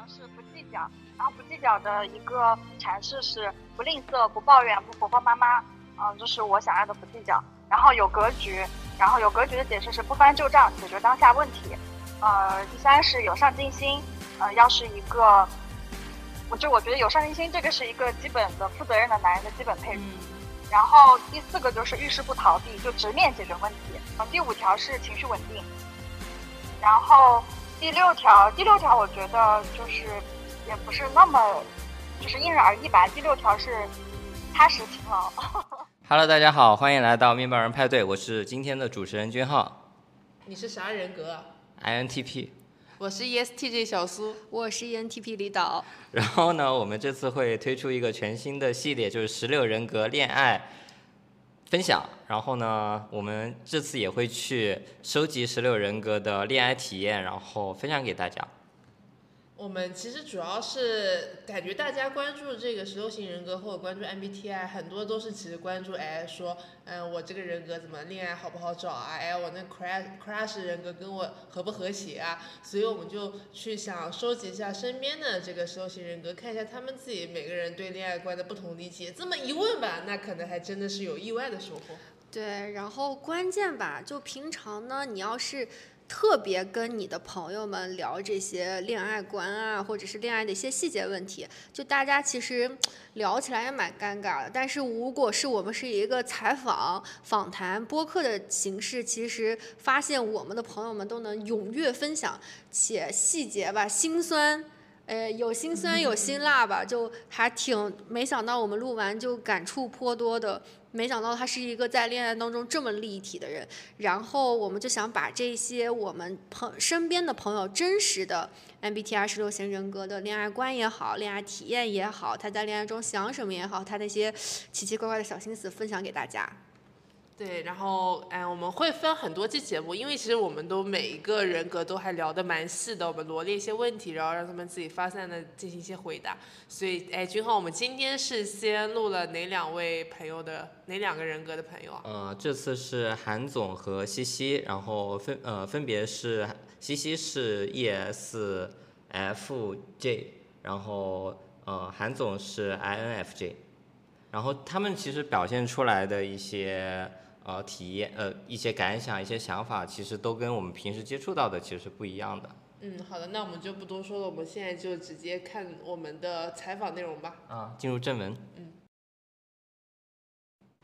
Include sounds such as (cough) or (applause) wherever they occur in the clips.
呢是不计较，然后不计较的一个阐释是不吝啬、不抱怨、不婆婆妈妈，嗯，这是我想要的不计较。然后有格局，然后有格局的解释是不翻旧账，解决当下问题。呃，第三是有上进心，呃，要是一个，我就我觉得有上进心这个是一个基本的负责任的男人的基本配置。然后第四个就是遇事不逃避，就直面解决问题。嗯，第五条是情绪稳定。然后第六条，第六条我觉得就是也不是那么就是因人而异吧。第六条是踏实勤劳。(laughs) Hello，大家好，欢迎来到面包人派对，我是今天的主持人君浩。你是啥人格？INTP。我是 ESTJ 小苏，我是 ENTP 李导。然后呢，我们这次会推出一个全新的系列，就是十六人格恋爱分享。然后呢，我们这次也会去收集十六人格的恋爱体验，然后分享给大家。我们其实主要是感觉大家关注这个十六型人格或者关注 MBTI，很多都是其实关注哎说，嗯我这个人格怎么恋爱好不好找啊？哎我那 crush crush 人格跟我和不和谐啊？所以我们就去想收集一下身边的这个十六型人格，看一下他们自己每个人对恋爱观的不同理解。这么一问吧，那可能还真的是有意外的收获。对，然后关键吧，就平常呢，你要是。特别跟你的朋友们聊这些恋爱观啊，或者是恋爱的一些细节问题，就大家其实聊起来也蛮尴尬的。但是如果是我们是一个采访、访谈、播客的形式，其实发现我们的朋友们都能踊跃分享，且细节吧，心酸，呃，有心酸有辛辣吧，就还挺没想到我们录完就感触颇多的。没想到他是一个在恋爱当中这么立体的人，然后我们就想把这些我们朋身边的朋友真实的 MBTI 十六型人格的恋爱观也好，恋爱体验也好，他在恋爱中想什么也好，他那些奇奇怪怪的小心思分享给大家。对，然后哎，我们会分很多期节目，因为其实我们都每一个人格都还聊得蛮细的，我们罗列一些问题，然后让他们自己发散的进行一些回答。所以哎，君浩，我们今天是先录了哪两位朋友的哪两个人格的朋友啊？呃，这次是韩总和西西，然后分呃分别是西西是 ESFJ，然后呃韩总是 INFJ，然后他们其实表现出来的一些。呃，体验呃一些感想、一些想法，其实都跟我们平时接触到的其实是不一样的。嗯，好的，那我们就不多说了，我们现在就直接看我们的采访内容吧。啊，进入正文。嗯。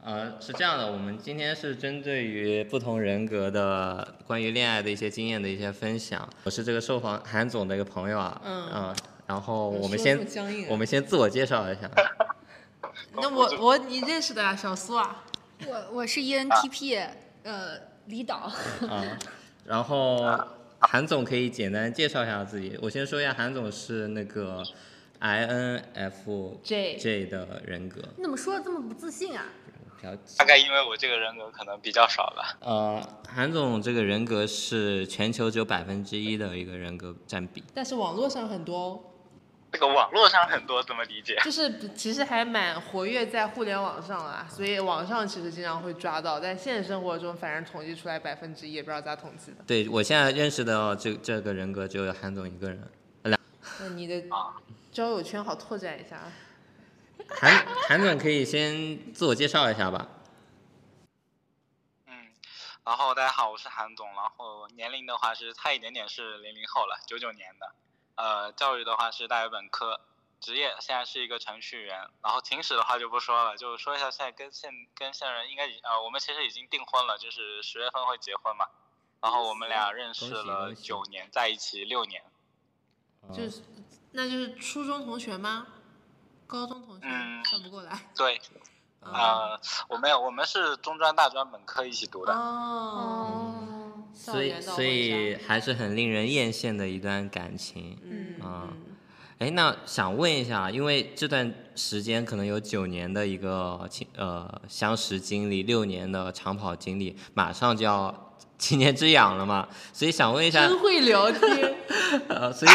呃，是这样的，我们今天是针对于不同人格的关于恋爱的一些经验的一些分享。我是这个受访韩总的一个朋友啊。嗯。啊，然后我们先我们先自我介绍一下。(laughs) 那我我你认识的啊，小苏啊。我我是 ENTP，呃，李导。啊，然后韩总可以简单介绍一下自己。我先说一下，韩总是那个 INFJ 的人格。你怎么说的这么不自信啊？大概因为我这个人格可能比较少吧。呃，韩总这个人格是全球只有百分之一的一个人格占比，但是网络上很多哦。这个网络上很多怎么理解？就是其实还蛮活跃在互联网上啊，所以网上其实经常会抓到，但现实生活中反正统计出来百分之一，也不知道咋统计的。对我现在认识的这这个人格只有韩总一个人，两。那你的交友圈好拓展一下啊。韩韩总可以先自我介绍一下吧。嗯，然后大家好，我是韩总，然后年龄的话是差一点点是零零后了，九九年的。呃，教育的话是大学本科，职业现在是一个程序员。然后情史的话就不说了，就说一下现在跟现跟现任应该呃，我们其实已经订婚了，就是十月份会结婚嘛。然后我们俩认识了九年，在一起六年。就是，那就是初中同学吗？高中同学？算不过来。对。(laughs) 呃，我没有，我们是中专、大专本科一起读的。哦。所以，所以还是很令人艳羡的一段感情。嗯啊，哎，那想问一下，因为这段时间可能有九年的一个呃相识经历，六年的长跑经历，马上就要 (laughs) 七年之痒了嘛，所以想问一下。真会聊天。(laughs) 呃，所以，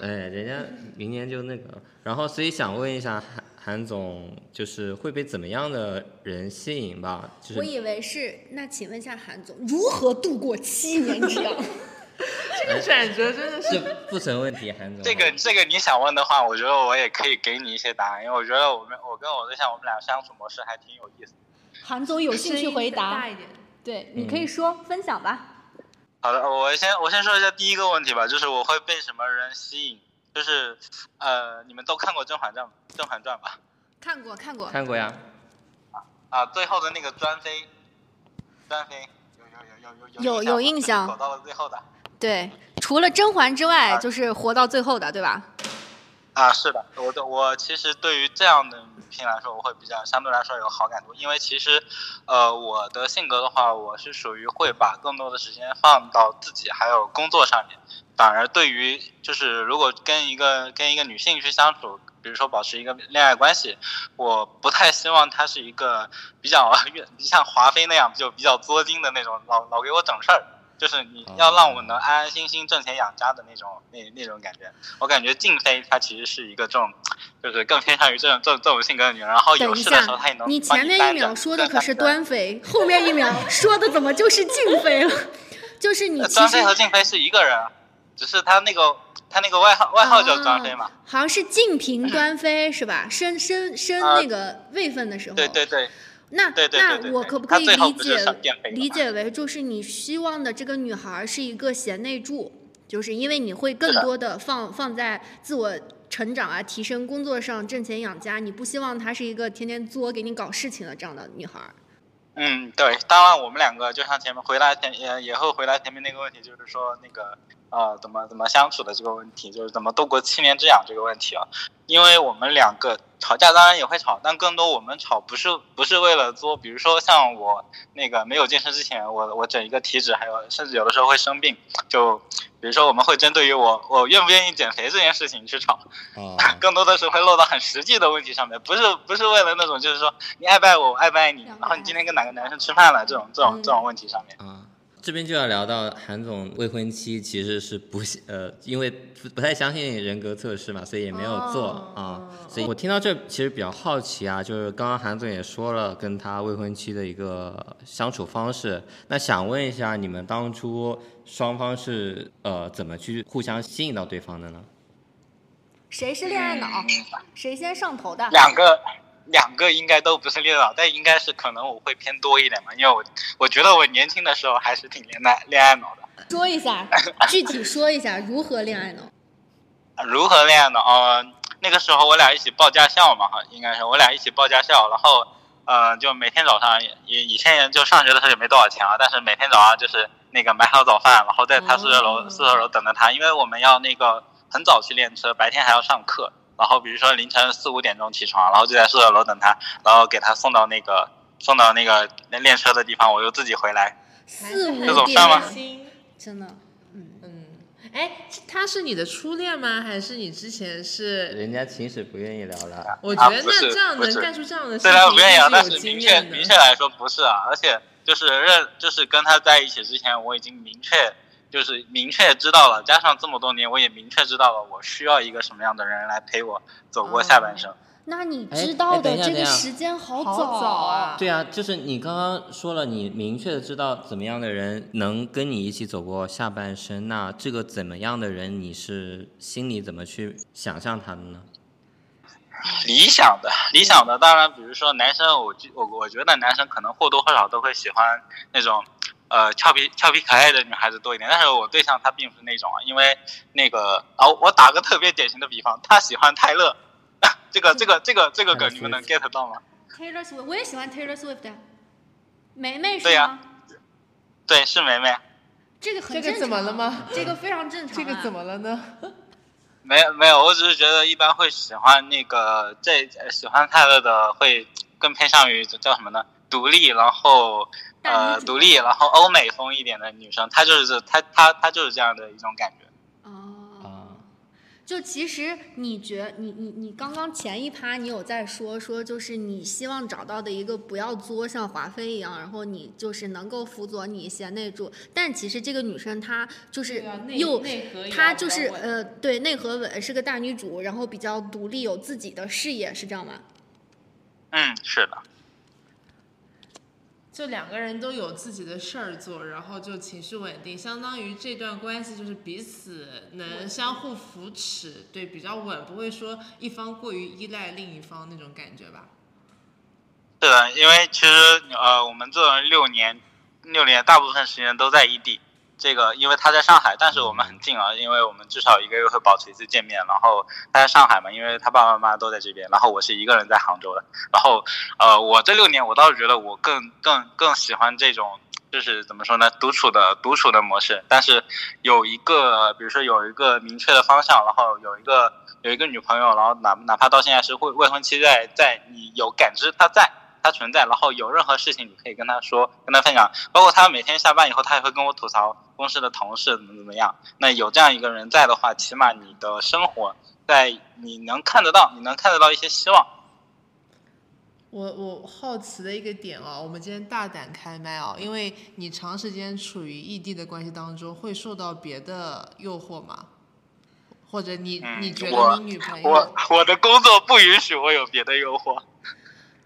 哎，人家明年就那个，然后所以想问一下。韩总就是会被怎么样的人吸引吧？就是我以为是，那请问一下韩总，如何度过七年之痒？(laughs) 这个选择真的是不成问题，韩总。这个这个你想问的话，我觉得我也可以给你一些答案，因为我觉得我们我跟我对象我们俩相处模式还挺有意思。韩总有兴趣回答大，一点。对，你可以说分享吧。好的，我先我先说一下第一个问题吧，就是我会被什么人吸引？就是呃，你们都看过《甄嬛传》《甄嬛传》吧？看过看过，看过呀，啊，最后的那个专妃，专妃有有有有有有有印象活到了最后的。对，除了甄嬛之外，啊就是活到最后的，对吧？啊，是的，我的我其实对于这样的女性来说，我会比较相对来说有好感度，因为其实，呃，我的性格的话，我是属于会把更多的时间放到自己还有工作上面，反而对于就是如果跟一个跟一个女性去相处，比如说保持一个恋爱关系，我不太希望她是一个比较 (laughs) 像华妃那样就比较作精的那种，老老给我整事儿。就是你要让我能安安心心挣钱养家的那种那那种感觉，我感觉静妃她其实是一个这种，就是更偏向于这种这种这种性格的女人。然后有事的时候，下她也能，你帮前面一秒说的可是端妃，后面一秒说的怎么就是静妃了？就是你端妃和静妃是一个人，只是她那个她那个外号外号叫端妃嘛。哦好像是静嫔端妃是吧？升升升啊那个位分的时候，对对对，那对对对那我可不可以理解理解为就是你希望的这个女孩是一个贤内助，就是因为你会更多的放放在自我成长啊、提升工作上、挣钱养家，你不希望她是一个天天作给你搞事情的这样的女孩。嗯，对，当然我们两个就像前面回答前也也会回答前面那个问题，就是说那个呃怎么怎么相处的这个问题，就是怎么度过七年之痒这个问题啊。因为我们两个吵架当然也会吵，但更多我们吵不是不是为了作，比如说像我那个没有健身之前，我我整一个体脂，还有甚至有的时候会生病，就比如说我们会针对于我我愿不愿意减肥这件事情去吵。哦，(laughs) 更多的是会落到很实际的问题上面，不是不是为了那种就是说你爱不爱我，我爱不爱你，然后你今天跟哪个男生吃饭了这种这种这种问题上面。啊，这边就要聊到韩总未婚妻其实是不呃，因为不不太相信人格测试嘛，所以也没有做啊、哦所以我听到这其实比较好奇啊，就是刚刚韩总也说了跟他未婚妻的一个相处方式，那想问一下你们当初双方是呃怎么去互相吸引到对方的呢？谁是恋爱脑？谁先上头的？两个两个应该都不是恋爱脑，但应该是可能我会偏多一点嘛，因为我我觉得我年轻的时候还是挺恋爱恋爱脑的。说一下，(laughs) 具体说一下如何恋爱脑？如何恋爱脑？呃，那个时候我俩一起报驾校嘛，哈，应该是我俩一起报驾校，然后呃，就每天早上也也以前就上学的时候也没多少钱啊，但是每天早上就是那个买好早饭，然后在他宿舍楼、哦宿舍楼等着他，因为我们要那个很早去练车，白天还要上课，然后比如说凌晨四五点钟起床，然后就在宿舍楼等他，然后给他送到那个送到那个练车的地方，我又自己回来。四五点，心，真的，嗯，嗯，哎，他是你的初恋吗？还是你之前是？人家秦始不愿意聊了，我觉得那这样能干出这样的事虽情，然不愿意聊，但是明确明确来说不是啊，而且就是认就是跟他在一起之前，我已经明确就是明确知道了，加上这么多年，我也明确知道了我需要一个什么样的人来陪我走过下半生。那你哎知道的这个时间好好早早啊！对啊，就是你刚刚说了，你明确的知道怎么样的人能跟你一起走过下半生，那这个怎么样的人，你是心里怎么去想象他的呢？理想的，理想的，当然，比如说男生，我觉我我觉得男生可能或多或少都会喜欢那种，呃，俏皮俏皮可爱的女孩子多一点。但是我对象他并不是那种啊，因为那个啊，我打个特别典型的比方，他喜欢泰勒，(laughs) 这个这个这个这个梗你们能 get 到吗？Taylor Swift，我也喜欢 Taylor Swift 呀。梅梅是对呀吗？对，是梅梅。这个很这个正怎么了常吗这个非常正常、啊。(laughs) 这个怎么了呢？(laughs) 没有没有，我只是觉得一般会喜欢那个这呃喜欢泰勒的会更偏向于叫什么呢？独立，然后呃独立，然后欧美风一点的女生，她就是这她她她就是这样的一种感觉。哦，啊，就其实你觉你你你刚刚前一趴你有在说说，就是你希望找到的一个不要作像华妃一样，然后你就是能够辅佐你贤内助，但其实这个女生她就是又她就是呃对内核稳，是个大女主，然后比较独立，有自己的事业，是这样吗？嗯，是的。就两个人都有自己的事儿做，然后就情绪稳定，相当于这段关系就是彼此能相互扶持，对，比较稳，不会说一方过于依赖另一方那种感觉吧。是的，因为其实呃，我们这六年，六年大部分时间都在异地。这个因为他在上海，但是我们很近啊，因为我们至少一个月会保持一次见面。然后他在上海嘛，因为他爸爸妈妈都在这边，然后我是一个人在杭州的。然后呃，我这六年我倒是觉得我更更更喜欢这种，就是怎么说呢，独处的独处的模式。但是有一个，比如说有一个明确的方向，然后有一个有一个女朋友，然后哪哪怕到现在是未未婚妻在在，你有感知她在。他存在，然后有任何事情你可以跟他说，跟他分享。包括他每天下班以后，他也会跟我吐槽公司的同事怎么怎么样。那有这样一个人在的话，起码你的生活在你能看得到，你能看得到一些希望。我我好奇的一个点哦，我们今天大胆开麦哦，因为你长时间处于异地的关系当中，会受到别的诱惑吗？或者你你觉得你女朋友？我我的工作不允许我有别的诱惑。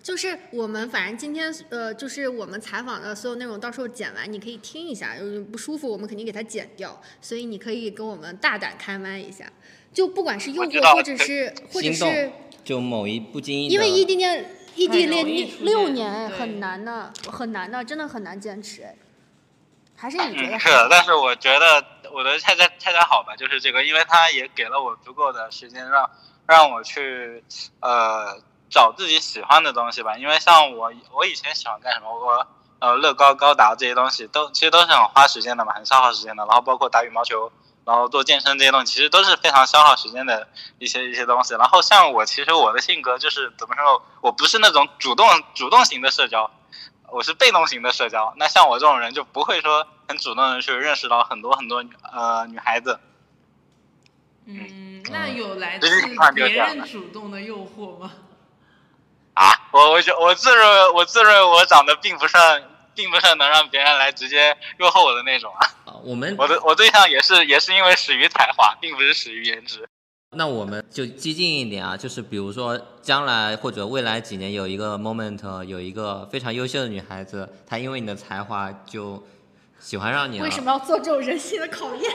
就是我们反正今天呃，就是我们采访的所有内容，到时候剪完你可以听一下，就是不舒服我们肯定给它剪掉，所以你可以跟我们大胆开麦一下，就不管是诱惑或者是或者是就某一不经意，因为异地恋异地恋六年很难的，很难的，真的很难坚持哎，还是你觉得？是，但是我觉得我的恰恰恰恰好吧，就是这个，因为他也给了我足够的时间让让我去呃。找自己喜欢的东西吧，因为像我，我以前喜欢干什么？我呃，乐高、高达这些东西都其实都是很花时间的嘛，很消耗时间的。然后包括打羽毛球，然后做健身这些东西，其实都是非常消耗时间的一些一些东西。然后像我，其实我的性格就是怎么说？我不是那种主动主动型的社交，我是被动型的社交。那像我这种人就不会说很主动的去认识到很多很多呃女孩子。嗯，那有来自别人主动的诱惑吗？啊，我我觉我自认我自认我长得并不算并不算能让别人来直接诱惑我的那种啊。我们我的我对象也是也是因为始于才华，并不是始于颜值。那我们就激进一点啊，就是比如说将来或者未来几年有一个 moment，有一个非常优秀的女孩子，她因为你的才华就。喜欢上你了？为什么要做这种人性的考验？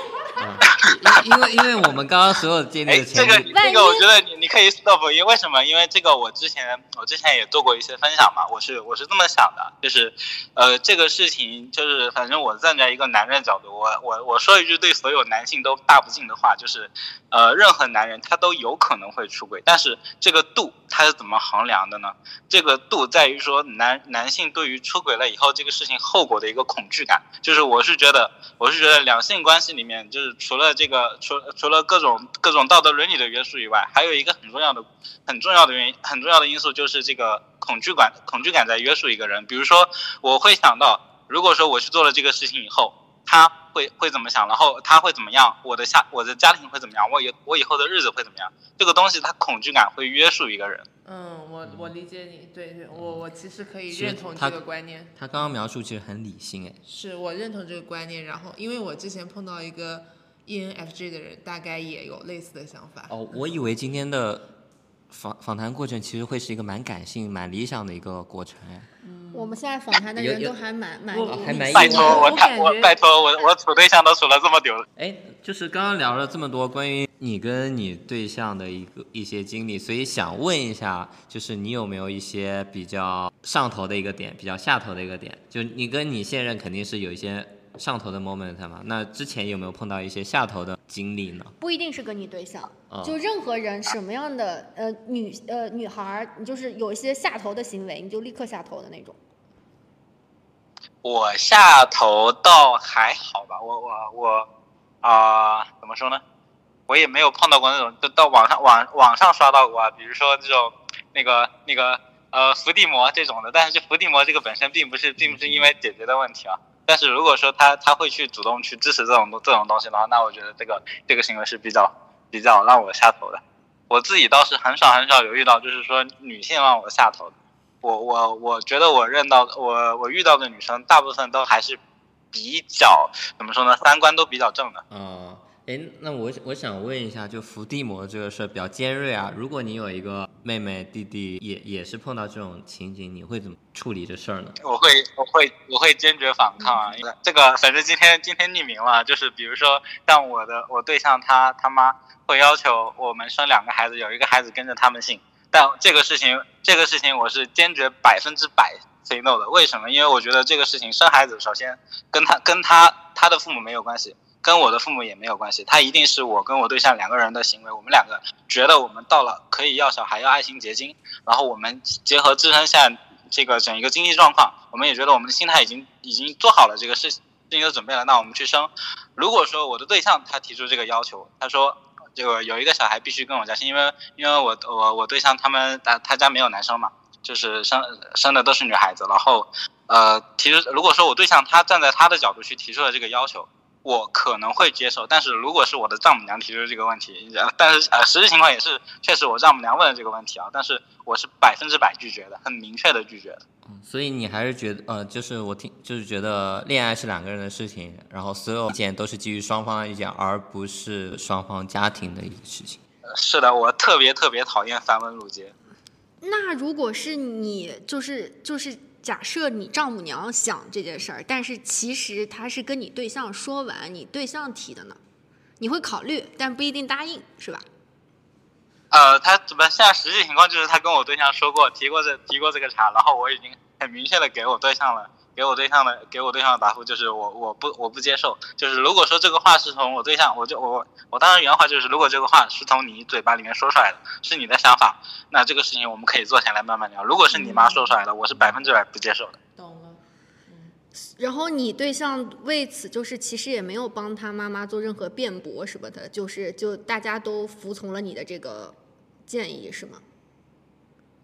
因为因为我们刚刚所有建立的前提，这个这个我觉得你你可以 stop，因为为什么？因为这个我之前我之前也做过一些分享嘛，我是我是这么想的，就是呃这个事情就是反正我站在一个男人角度，我我我说一句对所有男性都大不敬的话，就是呃任何男人他都有可能会出轨，但是这个度他是怎么衡量的呢？这个度在于说男男性对于出轨了以后这个事情后果的一个恐惧感，就是。我是觉得，我是觉得两性关系里面，就是除了这个，除除了各种各种道德伦理的约束以外，还有一个很重要的、很重要的原因、很重要的因素，就是这个恐惧感，恐惧感在约束一个人。比如说，我会想到，如果说我去做了这个事情以后，他会会怎么想，然后他会怎么样，我的下我的家庭会怎么样，我以我以后的日子会怎么样？这个东西，他恐惧感会约束一个人。嗯，我我理解你，对对，我我其实可以认同这个观念。他刚刚描述其实很理性，哎，是我认同这个观念。然后，因为我之前碰到一个 ENFJ 的人，大概也有类似的想法。哦，我以为今天的访访谈过程其实会是一个蛮感性、蛮理想的一个过程，嗯。我们现在访谈的人都还蛮蛮还蛮拜托我我拜托我我处对象都处了这么久了。哎，就是刚刚聊了这么多关于你跟你对象的一个一些经历，所以想问一下，就是你有没有一些比较上头的一个点，比较下头的一个点？就你跟你现任肯定是有一些。上头的 moment 嘛，那之前有没有碰到一些下头的经历呢？不一定是跟你对象，就任何人什么样的呃女呃女孩儿，你就是有一些下头的行为，你就立刻下头的那种。我下头倒还好吧，我我我啊，怎么说呢？我也没有碰到过那种，就到网上网网上刷到过啊，比如说这种那个那个呃伏地魔这种的，但是伏地魔这个本身并不是并不是因为姐姐的问题啊。但是如果说他他会去主动去支持这种这种东西的话，那我觉得这个这个行为是比较比较让我下头的。我自己倒是很少很少有遇到，就是说女性让我下头的。我我我觉得我认到我我遇到的女生大部分都还是比较怎么说呢，三观都比较正的。嗯，哎，那我我想问一下，就伏地魔这个事儿比较尖锐啊。如果你有一个妹妹弟弟，也也是碰到这种情景，你会怎么处理这事儿呢？我会我会我会坚决反抗啊！这个反正今天今天匿名了，就是比如说像我的我对象他他妈会要求我们生两个孩子，有一个孩子跟着他们姓，但这个事情这个事情我是坚决百分之百 say no 的。为什么？因为我觉得这个事情生孩子首先跟他跟他他的父母没有关系。跟我的父母也没有关系，他一定是我跟我对象两个人的行为，我们两个觉得我们到了可以要小孩要爱新结晶，然后我们结合自身现在这个整一个经济状况，我们也觉得我们的心态已经已经做好了这个事事情的准备了，那我们去生。如果说我的对象他提出这个要求，他说这个有一个小孩必须跟我家姓，因为因为我我我对象他们他他家没有男生嘛，就是生生的都是女孩子，然后呃提出如果说我对象他站在他的角度去提出了这个要求。我可能会接受，但是如果是我的丈母娘提出这个问题，但是呃，实际情况也是确实我丈母娘问了这个问题啊，但是我是百分之百拒绝的，很明确的拒绝的。嗯，所以你还是觉得呃，就是我听就是觉得恋爱是两个人的事情，然后所有意见都是基于双方的意见，而不是双方家庭的一个事情。是的，我特别特别讨厌繁文缛节。那如果是你，就是就是。假设你丈母娘想这件事儿，但是其实她是跟你对象说完，你对象提的呢，你会考虑，但不一定答应，是吧？呃，他怎么现在实际情况就是他跟我对象说过，提过这提过这个茬，然后我已经很明确的给我对象了。给我对象的给我对象的答复就是我我不我不接受，就是如果说这个话是从我对象，我就我我当然原话就是如果这个话是从你嘴巴里面说出来的，是你的想法，那这个事情我们可以坐下来慢慢聊。如果是你妈说出来的，我是百分之百不接受的。懂了。嗯。然后你对象为此就是其实也没有帮他妈妈做任何辩驳什么的，就是就大家都服从了你的这个建议是吗？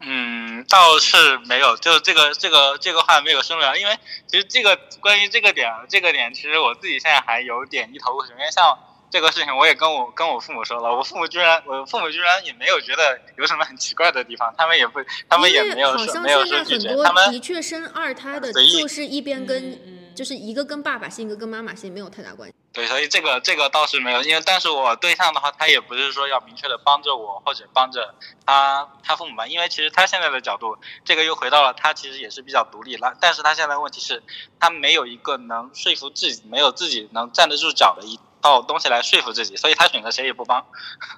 嗯，倒是没有，就这个这个这个话没有深入，因为其实这个关于这个点，这个点其实我自己现在还有点一头雾水，因为像这个事情，我也跟我跟我父母说了，我父母居然我父母居然也没有觉得有什么很奇怪的地方，他们也不，他们也没有说没有说拒绝，他们的确生二胎的就是一边跟。就是一个跟爸爸姓，一个跟妈妈姓，没有太大关系。对，所以这个这个倒是没有，因为但是我对象的话，他也不是说要明确的帮着我或者帮着他他父母吧，因为其实他现在的角度，这个又回到了他其实也是比较独立了，但是他现在问题是，他没有一个能说服自己，没有自己能站得住脚的一套东西来说服自己，所以他选择谁也不帮。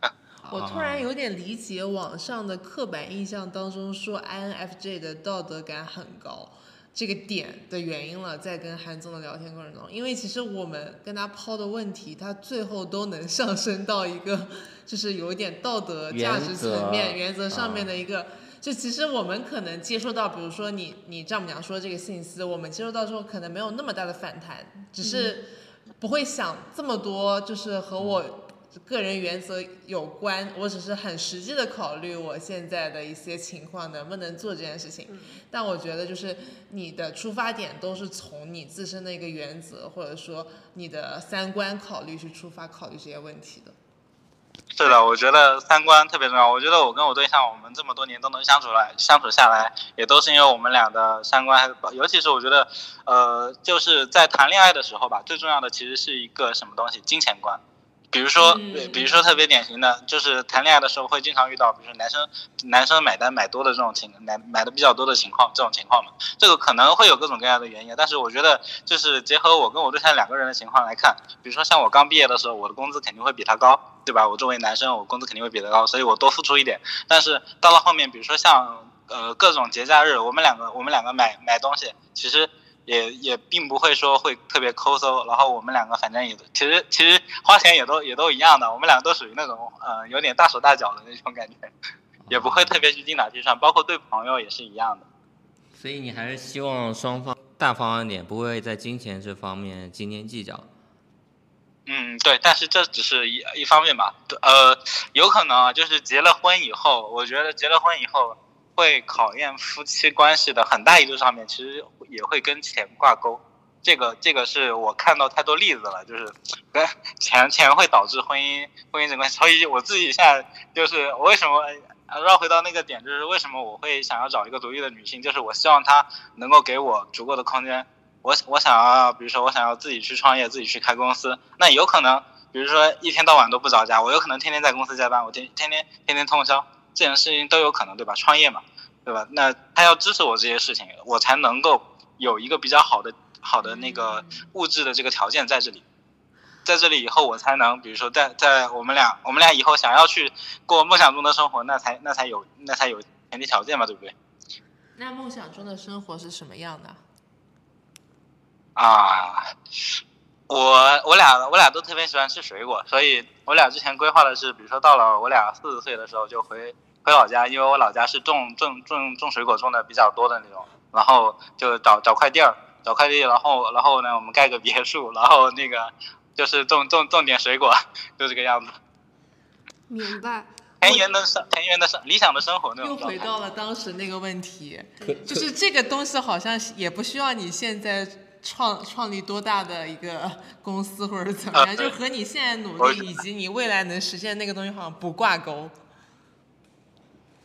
(laughs) 我突然有点理解网上的刻板印象当中说 INFJ 的道德感很高。这个点的原因了，在跟韩总的聊天过程中，因为其实我们跟他抛的问题，他最后都能上升到一个，就是有一点道德价值层面、原则上面的一个。就其实我们可能接受到，比如说你你丈母娘说这个信息，我们接受到之后可能没有那么大的反弹，只是不会想这么多，就是和我。个人原则有关，我只是很实际的考虑我现在的一些情况能不能做这件事情。但我觉得就是你的出发点都是从你自身的一个原则或者说你的三观考虑去出发考虑这些问题的。是的，我觉得三观特别重要。我觉得我跟我对象，我们这么多年都能相处来相处下来，也都是因为我们俩的三观还是，尤其是我觉得，呃，就是在谈恋爱的时候吧，最重要的其实是一个什么东西，金钱观。比如说，比如说特别典型的就是谈恋爱的时候会经常遇到，比如说男生男生买单买多的这种情，买买的比较多的情况，这种情况嘛，这个可能会有各种各样的原因。但是我觉得，就是结合我跟我对象两个人的情况来看，比如说像我刚毕业的时候，我的工资肯定会比他高，对吧？我作为男生，我工资肯定会比他高，所以我多付出一点。但是到了后面，比如说像呃各种节假日，我们两个我们两个买买东西，其实。也也并不会说会特别抠搜，然后我们两个反正也其实其实花钱也都也都一样的，我们两个都属于那种呃有点大手大脚的那种感觉，也不会特别去精打细算，包括对朋友也是一样的。所以你还是希望双方大方一点，不会在金钱这方面斤斤计较。嗯，对，但是这只是一一方面吧，呃，有可能啊，就是结了婚以后，我觉得结了婚以后。会考验夫妻关系的很大一度上面，其实也会跟钱挂钩。这个这个是我看到太多例子了，就是跟 (laughs) 钱钱会导致婚姻婚姻这关系。所以我自己现在就是我为什么绕回到那个点，就是为什么我会想要找一个独立的女性，就是我希望她能够给我足够的空间。我我想要，比如说我想要自己去创业，自己去开公司，那有可能比如说一天到晚都不着家，我有可能天天在公司加班，我天天天天天通宵，这件事情都有可能，对吧？创业嘛，对吧？那他要支持我这些事情，我才能够有一个比较好的好的那个物质的这个条件在这里。在这里以后，我才能，比如说，在在我们俩，我们俩以后想要去过梦想中的生活，那才那才有那才有前提条件嘛，对不对？那梦想中的生活是什么样的？啊，我我俩我俩都特别喜欢吃水果，所以我俩之前规划的是，比如说到了我俩四十岁的时候就回回老家，因为我老家是种种种种水果种的比较多的那种，然后就找找块地儿，找块地，然后然后呢，我们盖个别墅，然后那个。就是种种种点水果，就这个样子。明白。田园的生，田园的生，理想的生活那种又回到了当时那个问题，就是这个东西好像也不需要你现在创创立多大的一个公司或者怎么样，就和你现在努力以及你未来能实现那个东西好像不挂钩。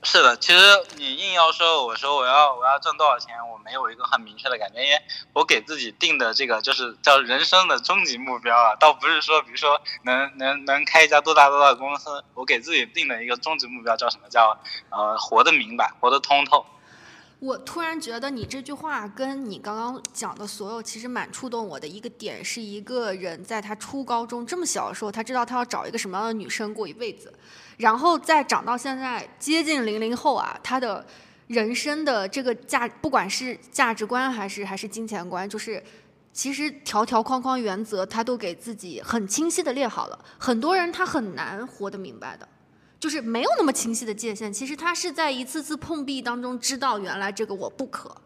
是的，其实你硬要说，我说我要我要挣多少钱，我没有一个很明确的感觉，因为我给自己定的这个就是叫人生的终极目标啊，倒不是说比如说能能能开一家多大多大的公司，我给自己定的一个终极目标叫什么叫呃活得明白，活得通透。我突然觉得你这句话跟你刚刚讲的所有其实蛮触动我的一个点，是一个人在他初高中这么小的时候，他知道他要找一个什么样的女生过一辈子，然后再长到现在接近零零后啊，他的人生的这个价，不管是价值观还是还是金钱观，就是其实条条框框原则他都给自己很清晰的列好了，很多人他很难活得明白的。就是没有那么清晰的界限，其实他是在一次次碰壁当中知道原来这个我不可，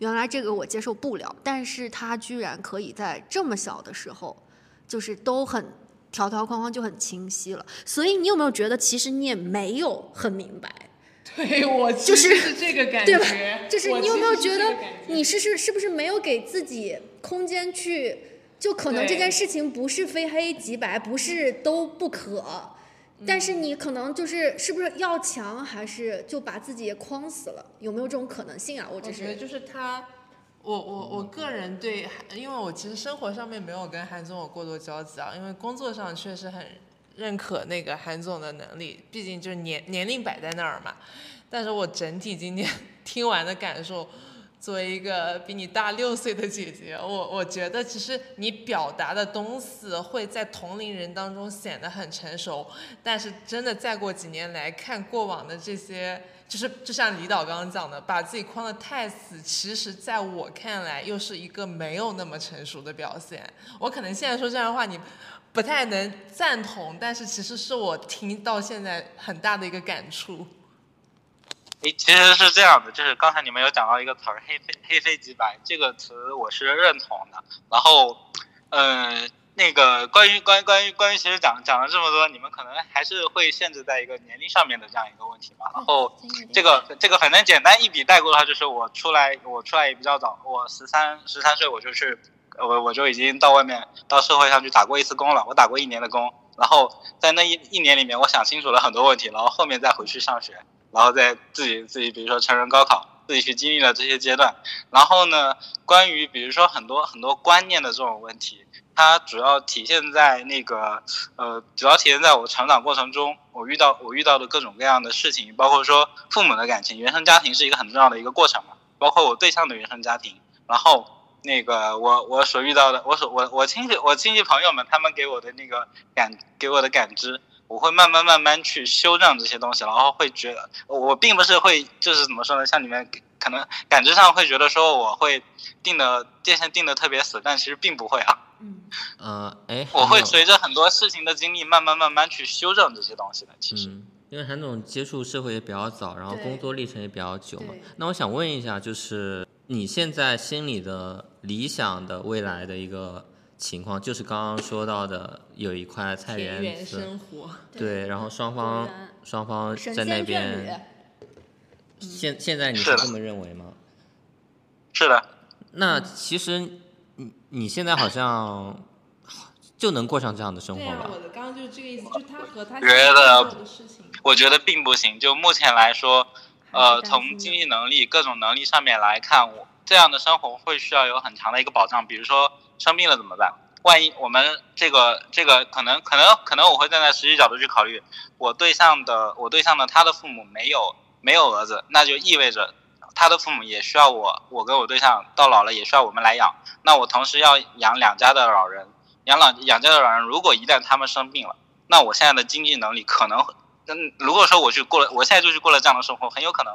原来这个我接受不了，但是他居然可以在这么小的时候，就是都很条条框框就很清晰了。所以你有没有觉得其实你也没有很明白？对我就是这个感觉，对吧？就是你有没有觉得你是是是不是没有给自己空间去，就可能这件事情不是非黑即白，不是都不可。但是你可能就是是不是要强，还是就把自己也框死了？有没有这种可能性啊？我觉得就是他，我我我个人对，因为我其实生活上面没有跟韩总有过多交集啊，因为工作上确实很认可那个韩总的能力，毕竟就是年年龄摆在那儿嘛。但是我整体今天 (laughs) 听完的感受。作为一个比你大六岁的姐姐，我我觉得其实你表达的东西会在同龄人当中显得很成熟，但是真的再过几年来看过往的这些，就是就像李导刚刚讲的，把自己框得太死，其实在我看来又是一个没有那么成熟的表现。我可能现在说这样的话你不太能赞同，但是其实是我听到现在很大的一个感触。诶，其实是这样的，就是刚才你们有讲到一个词儿“黑非黑非即白”这个词，我是认同的。然后，嗯，那个关于关于关于关于，其实讲讲了这么多，你们可能还是会限制在一个年龄上面的这样一个问题嘛。然后，这个这个反正简单一笔带过的话，就是我出来我出来也比较早，我十三十三岁我就去，我我就已经到外面到社会上去打过一次工了，我打过一年的工。然后在那一一年里面，我想清楚了很多问题，然后后面再回去上学。然后再自己自己，比如说成人高考，自己去经历了这些阶段。然后呢，关于比如说很多很多观念的这种问题，它主要体现在那个呃，主要体现在我成长过程中，我遇到我遇到的各种各样的事情，包括说父母的感情，原生家庭是一个很重要的一个过程嘛。包括我对象的原生家庭，然后那个我我所遇到的，我所我我亲戚我亲戚朋友们他们给我的那个感给我的感知。我会慢慢慢慢去修正这些东西，然后会觉得我并不是会就是怎么说呢？像你们可能感知上会觉得说我会定的界限定的特别死，但其实并不会啊。嗯。呃，哎。我会随着很多事情的经历，慢慢慢慢去修正这些东西的。其实。嗯。因为韩总接触社会也比较早，然后工作历程也比较久嘛。那我想问一下，就是你现在心里的理想的未来的一个。情况就是刚刚说到的，有一块菜园子，对，然后双方双方在那边，现现在你是这么认为吗？是的。那其实你你现在好像就能过上这样的生活吧？我的刚刚就是这个意思，就他和他觉得，我觉得并不行。就目前来说，呃，从经济能力各种能力上面来看，我这样的生活会需要有很强的一个保障，比如说。生病了怎么办？万一我们这个这个可能可能可能我会站在实际角度去考虑，我对象的我对象的他的父母没有没有儿子，那就意味着他的父母也需要我，我跟我对象到老了也需要我们来养。那我同时要养两家的老人，养老养家的老人，如果一旦他们生病了，那我现在的经济能力可能会，嗯，如果说我去过了，我现在就去过了这样的生活，很有可能，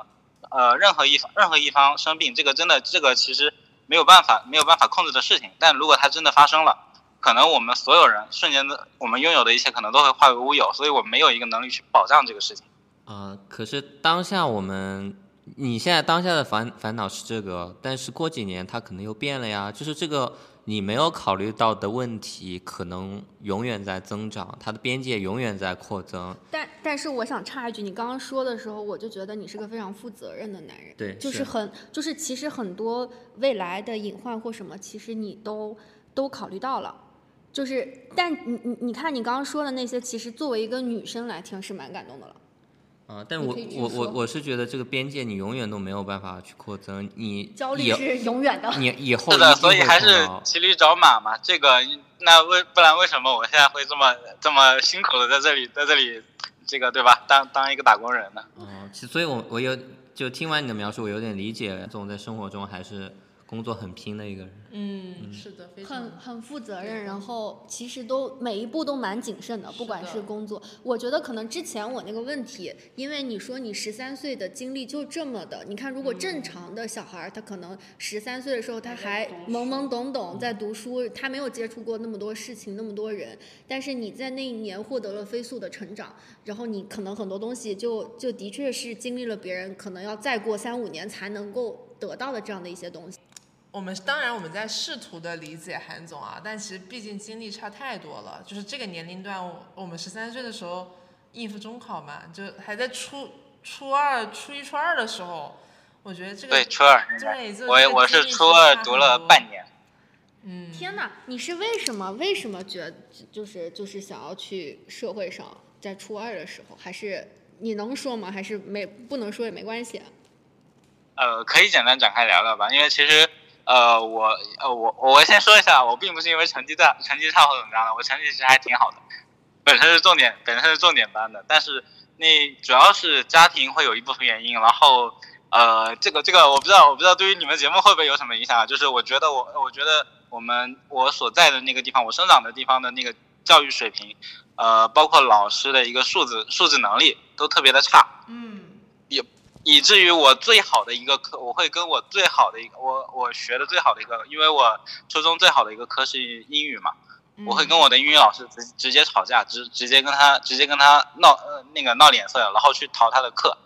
呃，任何一方任何一方生病，这个真的这个其实没有办法没有办法控制的事情。但如果它真的发生了，可能我们所有人瞬间的我们拥有的一切可能都会化为乌有，所以我没有一个能力去保障这个事情。啊、可是当下我们，你现在当下的烦烦恼是这个，但是过几年它可能又变了呀。就是这个你没有考虑到的问题，可能永远在增长，它的边界永远在扩增。但但是我想插一句，你刚刚说的时候，我就觉得你是个非常负责任的男人。对就是是很就是其实很多未来的隐患或什么，其实你都都考虑到了。就是，但你你你看你刚刚说的那些，其实作为一个女生来听是蛮感动的了。啊、但我我我我是觉得这个边界你永远都没有办法去扩增，你以焦虑是永远的。你以后是的，一定会所以还是骑驴找马嘛。这个那为不然为什么我现在会这么这么辛苦的在这里在这里这个对吧？当当一个打工人呢？哦，其所以我我有就听完你的描述，我有点理解，总在生活中还是工作很拼的一个人。嗯，是的，非常很很负责任，然后其实都每一步都蛮谨慎的，不管是工作，我觉得可能之前我那个问题，因为你说你十三岁的经历就这么的，你看如果正常的小孩儿，他可能十三岁的时候他还懵懵懂懂在读书，他没有接触过那么多事情，那么多人，但是你在那一年获得了飞速的成长，然后你可能很多东西就就的确是经历了别人可能要再过三五年才能够得到的这样的一些东西。我们当然我们在试图的理解韩总啊，但其实毕竟经历差太多了。就是这个年龄段，我我们十三岁的时候应付中考嘛，就还在初初二、初一、初二的时候，我觉得这个对，初二，对，我这个我是初二读了半年。嗯，天哪，你是为什么为什么觉就是就是想要去社会上，在初二的时候，还是你能说吗？还是没不能说也没关系。呃，可以简单展开聊聊吧，因为其实，呃，我呃我我先说一下，我并不是因为成绩差成绩差或怎么样的，我成绩其实还挺好的，本身是重点本身是重点班的，但是那主要是家庭会有一部分原因，然后呃，这个这个我不知道我不知道对于你们节目会不会有什么影响啊？就是我觉得我我觉得我们我所在的那个地方，我生长的地方的那个教育水平，呃，包括老师的一个素质素质能力都特别的差，嗯以至于我最好的一个科，我会跟我最好的一个我我学的最好的一个，因为我初中最好的一个科是英语嘛，嗯我会跟我的英语老师直直接吵架，直直接跟他直接跟他闹呃那个闹脸色，然后去逃他的课，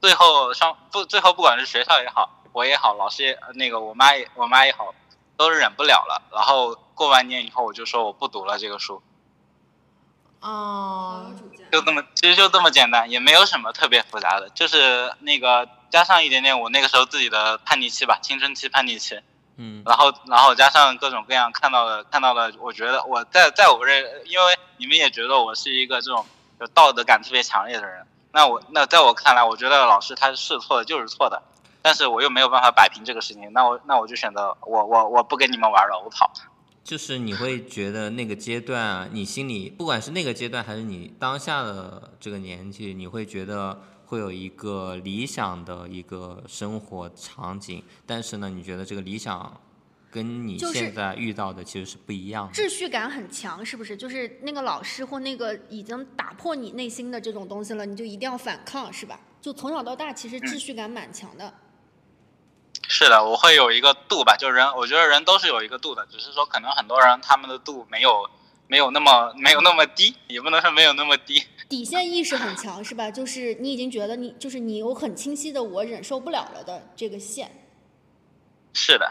最后上不最后不管是学校也好，我也好，老师也呃那个我妈也我妈也好，都忍不了了，然后过完年以后我就说我不读了这个书，哦，就这么，其实就这么简单，也没有什么特别复杂的，就是那个加上一点点我那个时候自己的叛逆期吧，青春期叛逆期，嗯，然后然后加上各种各样看到的看到的，我觉得我在在我认，因为你们也觉得我是一个这种有道德感特别强烈的人，那我那在我看来，我觉得老师他是错的就是错的，但是我又没有办法摆平这个事情，那我那我就选择我我我不跟你们玩了，我跑。就是你会觉得那个阶段啊，你心里不管是那个阶段还是你当下的这个年纪，你会觉得会有一个理想的一个生活场景，但是呢，你觉得这个理想跟你现在遇到的其实是不一样的。秩序感很强，是不是？就是那个老师或那个已经打破你内心的这种东西了，你就一定要反抗，是吧？就从小到大，其实秩序感蛮强的。是的，我会有一个度吧，就人，我觉得人都是有一个度的，只是说可能很多人他们的度没有没有那么没有那么低，也不能说没有那么低。底线意识很强，是吧？就是你已经觉得你就是你有很清晰的我忍受不了了的这个线。是的，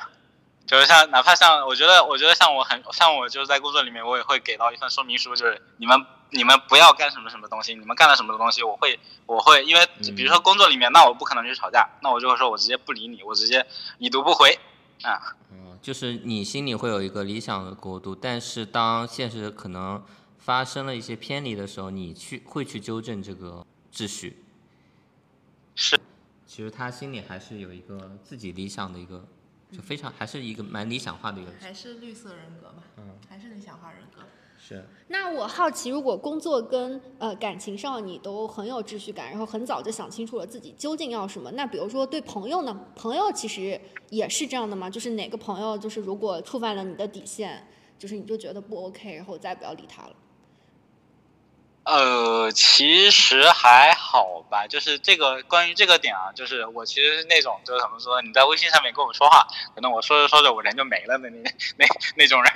就是像哪怕像我觉得，我觉得像我很像我就是在工作里面，我也会给到一份说明书，就是你们你们不要干什么什么东西，你们干了什么东西，我会我会因为比如说工作里面，那我不可能去吵架，那我就会说我直接不理你，我直接已读不回啊。嗯，就是你心里会有一个理想的国度，但是当现实可能发生了一些偏离的时候，你去会去纠正这个秩序。是，其实他心里还是有一个自己理想的一个就非常还是一个蛮理想化的一个，还是绿色人格嘛，嗯，还是理想化人格。是。那我好奇，如果工作跟呃感情上你都很有秩序感，然后很早就想清楚了自己究竟要什么，那比如说对朋友呢？朋友其实也是这样的吗？就是哪个朋友就是如果触犯了你的底线，就是你就觉得不 OK，然后再不要理他了。呃，其实还好吧，就是这个关于这个点啊，就是我其实是那种就是怎么说，你在微信上面跟我说话，可能我说着说着我人就没了的那那那种人，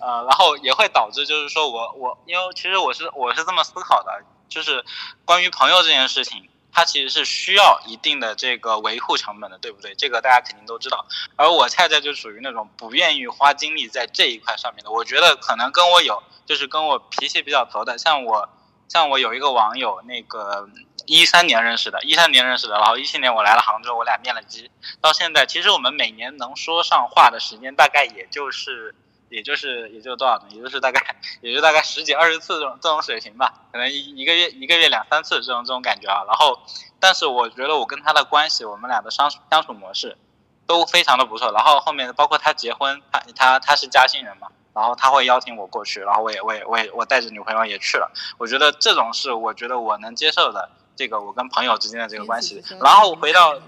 呃，然后也会导致就是说我我因为其实我是我是这么思考的，就是关于朋友这件事情，它其实是需要一定的这个维护成本的，对不对？这个大家肯定都知道，而我恰恰就属于那种不愿意花精力在这一块上面的，我觉得可能跟我有。就是跟我脾气比较投的，像我，像我有一个网友，那个一三年认识的，一三年认识的，然后一七年我来了杭州，我俩面了基，到现在，其实我们每年能说上话的时间，大概也就是，也就是，也就多少呢？也就是大概，也就大概十几二十次这种这种水平吧，可能一一个月一个月两三次这种这种感觉啊。然后，但是我觉得我跟他的关系，我们俩的相处相处模式都非常的不错。然后后面包括他结婚，他他他是嘉兴人嘛。然后他会邀请我过去，然后我也我也我也我带着女朋友也去了。我觉得这种是我觉得我能接受的，这个我跟朋友之间的这个关系。然后回到，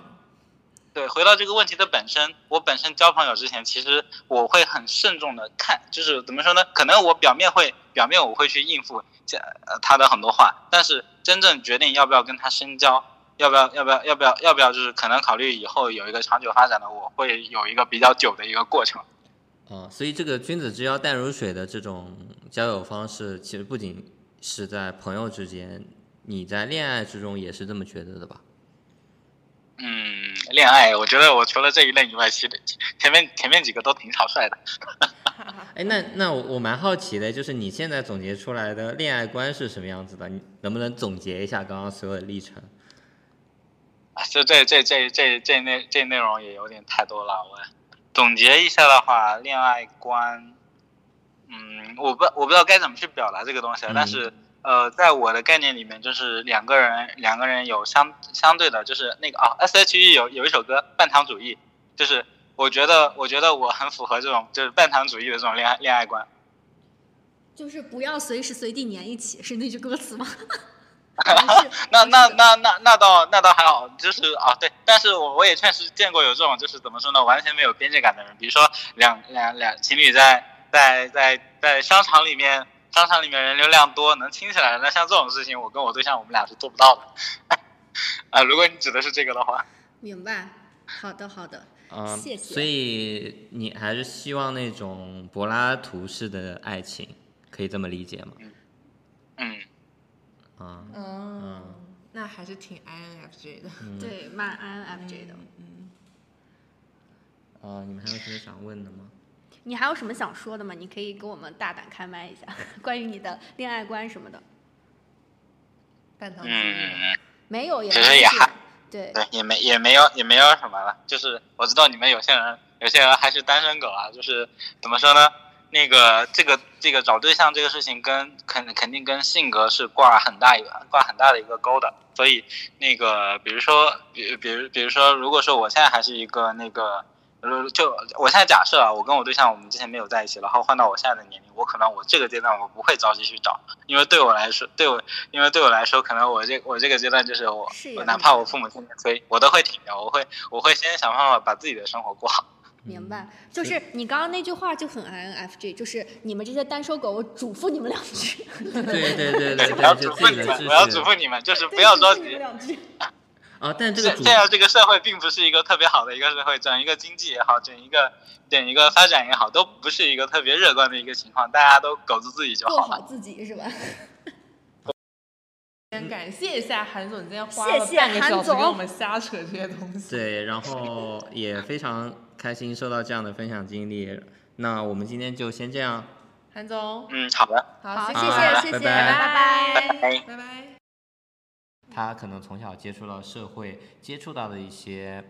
对，回到这个问题的本身，我本身交朋友之前，其实我会很慎重的看，就是怎么说呢？可能我表面会表面我会去应付这他的很多话，但是真正决定要不要跟他深交，要不要要不要要不要要不要就是可能考虑以后有一个长久发展的，我会有一个比较久的一个过程。啊，所以这个君子之交淡如水的这种交友方式，其实不仅是在朋友之间，你在恋爱之中也是这么觉得的吧？嗯，恋爱，我觉得我除了这一类以外，其实前面前面几个都挺草率的。(laughs) 哎，那那我我蛮好奇的，就是你现在总结出来的恋爱观是什么样子的？你能不能总结一下刚刚所有的历程？啊，这这这这这这内这内容也有点太多了，我。总结一下的话，恋爱观，嗯，我不我不知道该怎么去表达这个东西，但是呃，在我的概念里面，就是两个人两个人有相相对的，就是那个啊，S.H.E 有有一首歌《半糖主义》，就是我觉得我觉得我很符合这种就是半糖主义的这种恋爱恋爱观，就是不要随时随地粘一起，是那句歌词吗？(laughs) 那那那那那倒那倒还好，就是啊对，但是我我也确实见过有这种就是怎么说呢，完全没有边界感的人，比如说两两两情侣在在在在商场里面，商场里面人流量多，能亲起来，那像这种事情，我跟我对象我们俩是做不到的。(laughs) 啊，如果你指的是这个的话，明白，好的好的，嗯，谢谢。所以你还是希望那种柏拉图式的爱情，可以这么理解吗？嗯。嗯，那还是挺 INFJ 的，对，蛮 INFJ 的。嗯。啊，你们还有什么想问的吗？你还有什么想说的吗？你可以给我们大胆开麦一下，(laughs) 关于你的恋爱观什么的。半糖主义。没有，其实也还对对，也没也没有也没有什么了，就是我知道你们有些人有些人还是单身狗啊，就是怎么说呢？那个这个这个找对象这个事情跟肯肯定跟性格是挂很大一个挂很大的一个钩的，所以那个比如说比比如比如说如果说我现在还是一个那个呃就我现在假设啊，我跟我对象我们之前没有在一起，然后换到我现在的年龄，我可能我这个阶段我不会着急去找，因为对我来说对我因为对我来说可能我这我这个阶段就是我哪怕我父母天天催我都会停掉，我会我会先想办法把自己的生活过好。明白，就是你刚刚那句话就很 INFJ，就是你们这些单身狗，我嘱咐你们两句。对对对对，(laughs) 我要嘱咐你们，我要嘱咐你们，就是不要着急。(laughs) 啊，但这个现在这个社会并不是一个特别好的一个社会，整一个经济也好，整一个整一个发展也好，都不是一个特别乐观的一个情况，大家都狗子自己就好了。过好自己是吧？(laughs) 先感谢一下韩总，今天花了半个小时给我们瞎扯这些东西。对，然后也非常。开心收到这样的分享经历，那我们今天就先这样。韩总，嗯，好的，好，谢谢，谢谢，拜拜，拜拜拜。他可能从小接触到社会，接触到的一些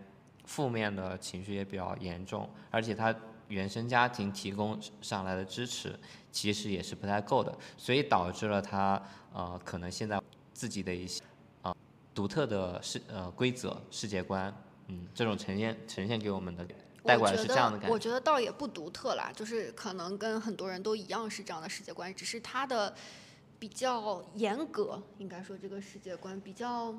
负面的情绪也比较严重，而且他原生家庭提供上来的支持其实也是不太够的，所以导致了他呃可能现在自己的一些啊独特的世呃规则世界观，嗯，这种呈现呈现给我们的。带过来我觉得是这样的感觉。我觉得倒也不独特啦，就是可能跟很多人都一样是这样的世界观，只是他的比较严格，应该说这个世界观比较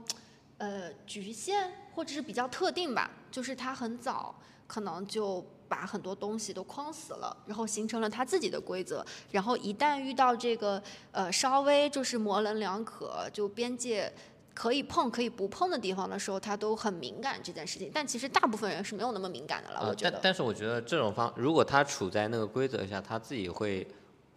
呃局限，或者是比较特定吧。就是他很早可能就把很多东西都框死了，然后形成了他自己的规则。然后一旦遇到这个呃稍微就是模棱两可，就边界可以碰可以不碰的地方的时候，他都很敏感这件事情。但其实大部分人是没有那么敏感的了，呃我觉得。但但是我觉得这种方，如果他处在那个规则下，他自己会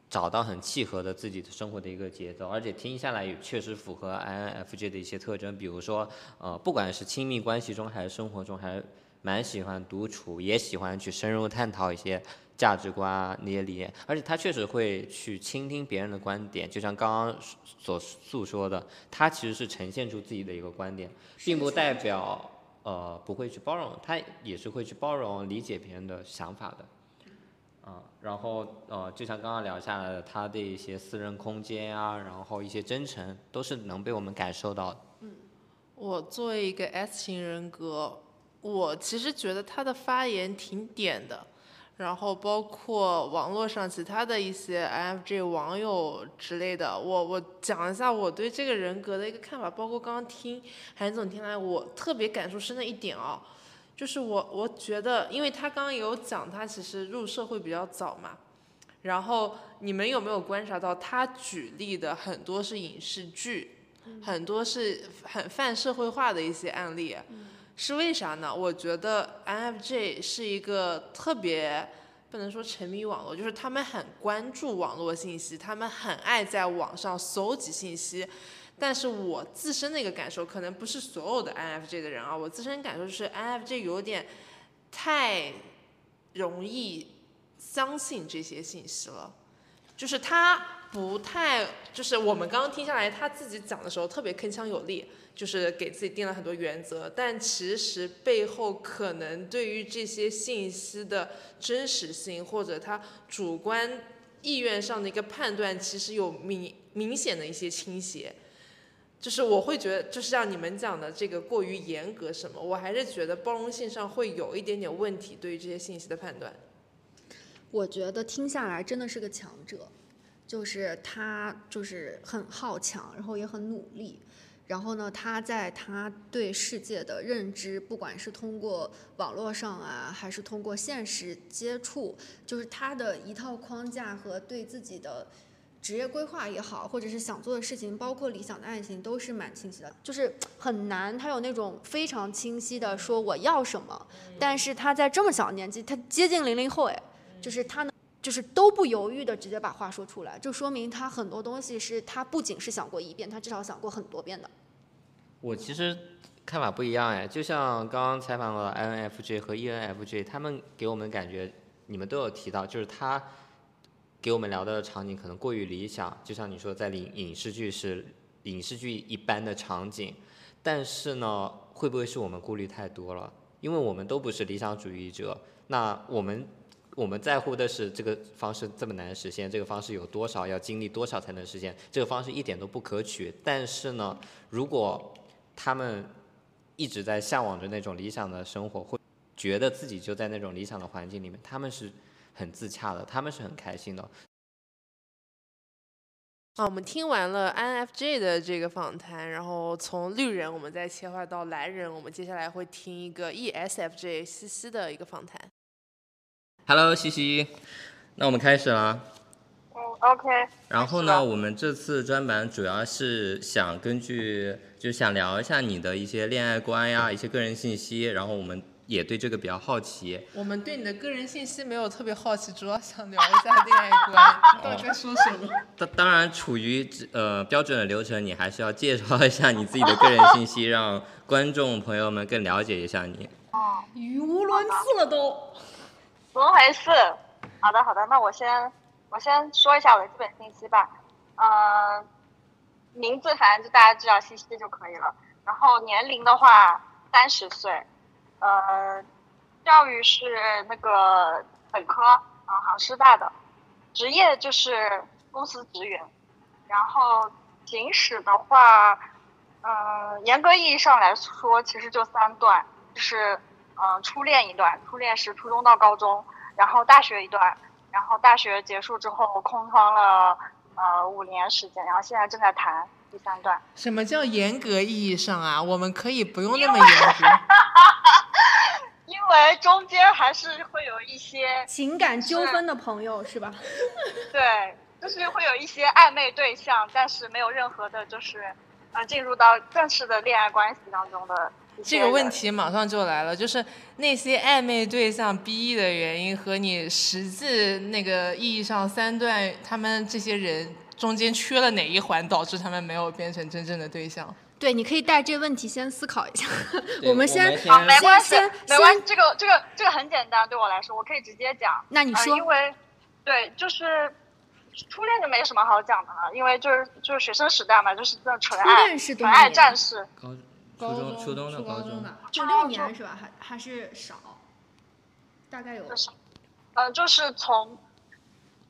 找到很契合的自己的生活的一个节奏，而且听下来也确实符合 INFJ 的一些特征，比如说，呃，不管是亲密关系中还是生活中，还蛮喜欢独处，也喜欢去深入探讨一些价值观啊那些理念，而且他确实会去倾听别人的观点，就像刚刚所诉说的，他其实是呈现出自己的一个观点，并不代表呃不会去包容，他也是会去包容理解别人的想法的。啊，然后呃，就像刚刚聊下来的，他的一些私人空间啊，然后一些真诚，都是能被我们感受到的。我作为一个 S 型人格，我其实觉得他的发言挺点的，然后包括网络上其他的一些 INFJ 网友之类的，我我讲一下我对这个人格的一个看法，包括刚刚听韩总听来，我特别感触深的一点哦，就是我我觉得，因为他刚刚有讲他其实入社会比较早嘛，然后你们有没有观察到他举例的很多是影视剧？很多是很泛社会化的一些案例，是为啥呢？我觉得 INFJ 是一个特别不能说沉迷网络，就是他们很关注网络信息，他们很爱在网上搜集信息。但是我自身的一个感受，可能不是所有的 INFJ 的人啊，我自身感受就是 INFJ 有点太容易相信这些信息了，就是他。不太，就是我们刚刚听下来，他自己讲的时候特别铿锵有力，就是给自己定了很多原则，但其实背后可能对于这些信息的真实性或者他主观意愿上的一个判断，其实有明明显的一些倾斜。就是我会觉得，就是像你们讲的这个过于严格什么，我还是觉得包容性上会有一点点问题，对于这些信息的判断。我觉得听下来真的是个强者。就是他就是很好强，然后也很努力，然后呢，他在他对世界的认知，不管是通过网络上啊，还是通过现实接触，就是他的一套框架和对自己的职业规划也好，或者是想做的事情，包括理想的爱情，都是蛮清晰的。就是很难，他有那种非常清晰的说我要什么，但是他在这么小年纪，他接近零零后，哎，就是他能。就是都不犹豫的直接把话说出来，就说明他很多东西是他不仅是想过一遍，他至少想过很多遍的。我其实看法不一样哎，就像刚刚采访了 INFJ 和 ENFJ，他们给我们感觉，你们都有提到，就是他给我们聊到的场景可能过于理想，就像你说在影影视剧是影视剧一般的场景，但是呢，会不会是我们顾虑太多了？因为我们都不是理想主义者，那我们。我们在乎的是这个方式这么难实现，这个方式有多少要经历多少才能实现？这个方式一点都不可取。但是呢，如果他们一直在向往着那种理想的生活，会觉得自己就在那种理想的环境里面，他们是很自洽的，他们是很开心的。啊，我们听完了 INFJ 的这个访谈，然后从绿人我们再切换到蓝人，我们接下来会听一个 ESFJ 西西的一个访谈。Hello，西西，那我们开始了。嗯，OK。然后呢，我们这次专版主要是想根据，就想聊一下你的一些恋爱观呀，一些个人信息。然后我们也对这个比较好奇。我们对你的个人信息没有特别好奇，主要想聊一下恋爱观，(laughs) 到底在说什么？当当然，处于呃标准的流程，你还是要介绍一下你自己的个人信息，让观众朋友们更了解一下你。啊，语无伦次了都。怎么回事？好的好的，那我先我先说一下我的基本信息吧。呃，名字反正就大家知道西西就可以了。然后年龄的话三十岁，呃，教育是那个本科啊，杭师大的，职业就是公司职员。然后行驶的话，嗯、严格意义上来说，其实就三段，就是嗯、初恋一段，初恋是初中到高中，然后大学一段，然后大学结束之后空窗了呃五年时间，然后现在正在谈第三段。什么叫严格意义上啊？我们可以不用那么严格。(laughs) 因为中间还是会有一些情感纠纷的朋友是吧？(laughs) 对，就是会有一些暧昧对象，但是没有任何的，就是呃进入到正式的恋爱关系当中的这个问题马上就来了，就是那些暧昧对象 B 的原因和你实际那个意义上三段，他们这些人中间缺了哪一环，导致他们没有变成真正的对象？对，你可以带这问题先思考一下。我们先先啊，没关系，没关系，这个这个这个很简单，对我来说，我可以直接讲。呃，那你说因为对，就是初恋就没什么好讲的了，因为就是就是学生时代嘛，就是这种纯爱恋是多纯爱战士。高初中初中的高中，就六年是吧？还还是少？大概有就是呃，就是从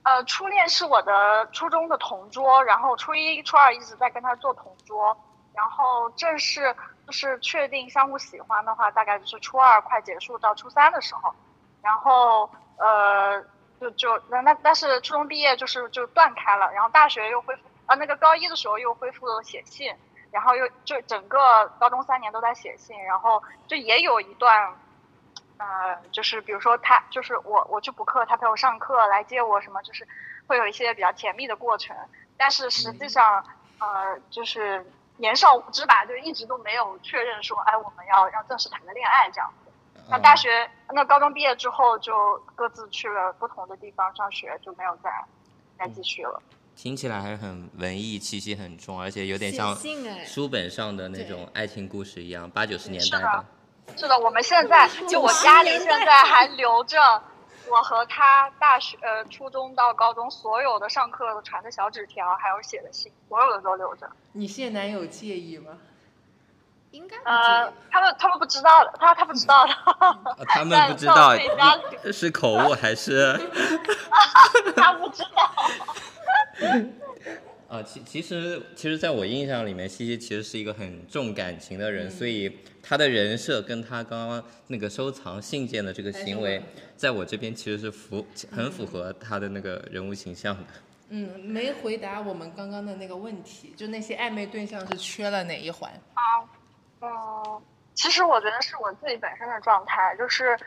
呃初恋是我的初中的同桌，然后初一、初二一直在跟他做同桌，然后正式就是确定相互喜欢的话，大概就是初二快结束到初三的时候，然后呃就就那那但是初中毕业就是就断开了，然后大学又恢复啊那个高一的时候又恢复了写信，然后又就整个高中三年都在写信，然后就也有一段。呃，就是比如说他，就是我，我去补课，他陪我上课，来接我，什么，就是会有一些比较甜蜜的过程。但是实际上，呃，就是年少无知吧，就一直都没有确认说，哎，我们要要正式谈个恋爱这样子。那大学，那高中毕业之后就各自去了不同的地方上学，就没有再再继续了。听起来还是很文艺气息很重，而且有点像书本上的那种爱情故事一样，八九十年代的。是的，我们现在 (laughs) 就我家里现在还留着我和他大学呃初中到高中所有的上课传的小纸条，还有写的信，所有的都留着。你现男友介意吗？应该不呃介意。，他们他们不知道的，他他不知道的，啊他们不知道是口误还是？(laughs) 他不知道。啊，(laughs) 其其实其实，在我印象里面，西西其实是一个很重感情的嗯人，所以他的人设跟他刚刚那个收藏信件的这个行为，在我这边其实是符很符合他的那个人物形象的。嗯，没回答我们刚刚的那个问题，就那些暧昧对象是缺了哪一环？嗯，其实我觉得是我自己本身的状态，就是，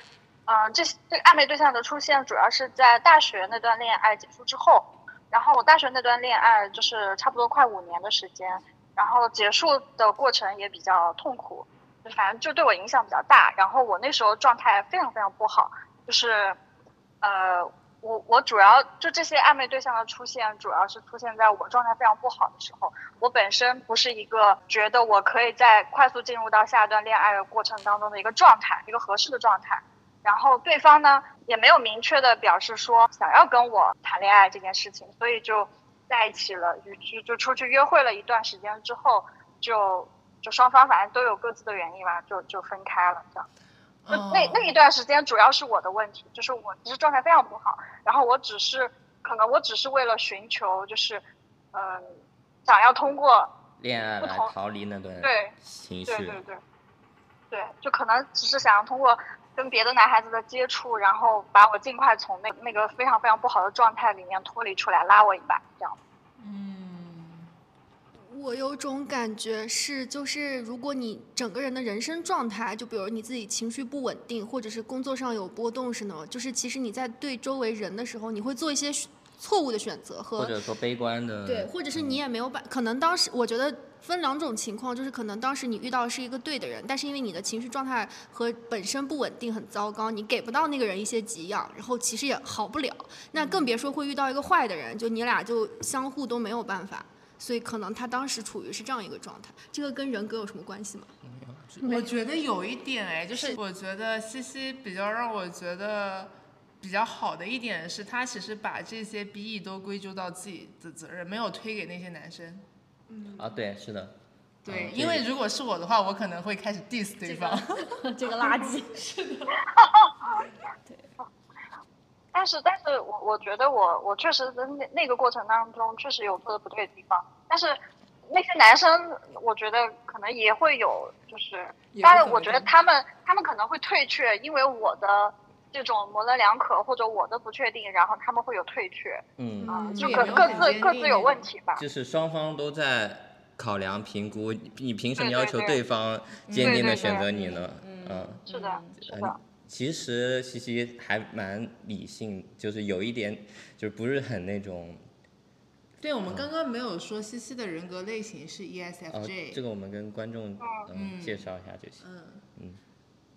嗯、这这个暧昧对象的出现，主要是在大学那段恋爱结束之后，然后我大学那段恋爱就是差不多快五年的时间，然后结束的过程也比较痛苦，就反正就对我影响比较大，然后我那时候状态非常非常不好，就是，呃，我我主要就这些暧昧对象的出现，主要是出现在我状态非常不好的时候。我本身不是一个觉得我可以在快速进入到下一段恋爱的过程当中的一个状态，一个合适的状态。然后对方呢也没有明确的表示说想要跟我谈恋爱这件事情，所以就在一起了，就就就出去约会了一段时间之后，就就双方反正都有各自的原因吧，就就分开了这样。就哦那那一段时间主要是我的问题，就是我其实状态非常不好，然后我只是可能我只是为了寻求就是，嗯、想要通过恋爱来逃离那段对情绪，对对对，对，就可能只是想要通过跟别的男孩子的接触，然后把我尽快从那那个非常非常不好的状态里面脱离出来，拉我一把，这样。嗯，我有种感觉是，就是如果你整个人的人生状态，就比如你自己情绪不稳定，或者是工作上有波动是呢，就是其实你在对周围人的时候，你会做一些错误的选择和或者说悲观的，对，或者是你也没有办，可能当时我觉得分两种情况，就是可能当时你遇到的是一个对的人，但是因为你的情绪状态和本身不稳定很糟糕，你给不到那个人一些给养，然后其实也好不了。那更别说会遇到一个坏的人，就你俩就相互都没有办法。所以可能他当时处于是这样一个状态，这个跟人格有什么关系吗？我觉得有一点哎，就是我觉得西西比较让我觉得比较好的一点是，他其实把这些 BE 都归咎到自己的责任，没有推给那些男生。嗯啊，对，是的，对，嗯因为如果是我的话，我可能会开始 diss 对方。(laughs) 这个垃圾。(laughs) 是的。(laughs) 对但是，但是我我觉得我我确实在那那个过程当中确实有做的不对的地方，但是那些男生，我觉得可能也会有，就是，也当然，会怎么样我觉得他们他们可能会退却，因为我的这种模棱两可或者我的不确定，然后他们会有退却，嗯，就各各自各自有问题吧。就是双方都在考量评估，你凭什么要求对方坚定的选择你呢？嗯嗯。是的，是嗯的，其实西西还蛮理性，就是有一点，就是不是很那种，对，我们刚刚没有说西西的人格类型是 E 呃，ESFJ，、这个我们跟观众嗯嗯介绍一下就行。嗯嗯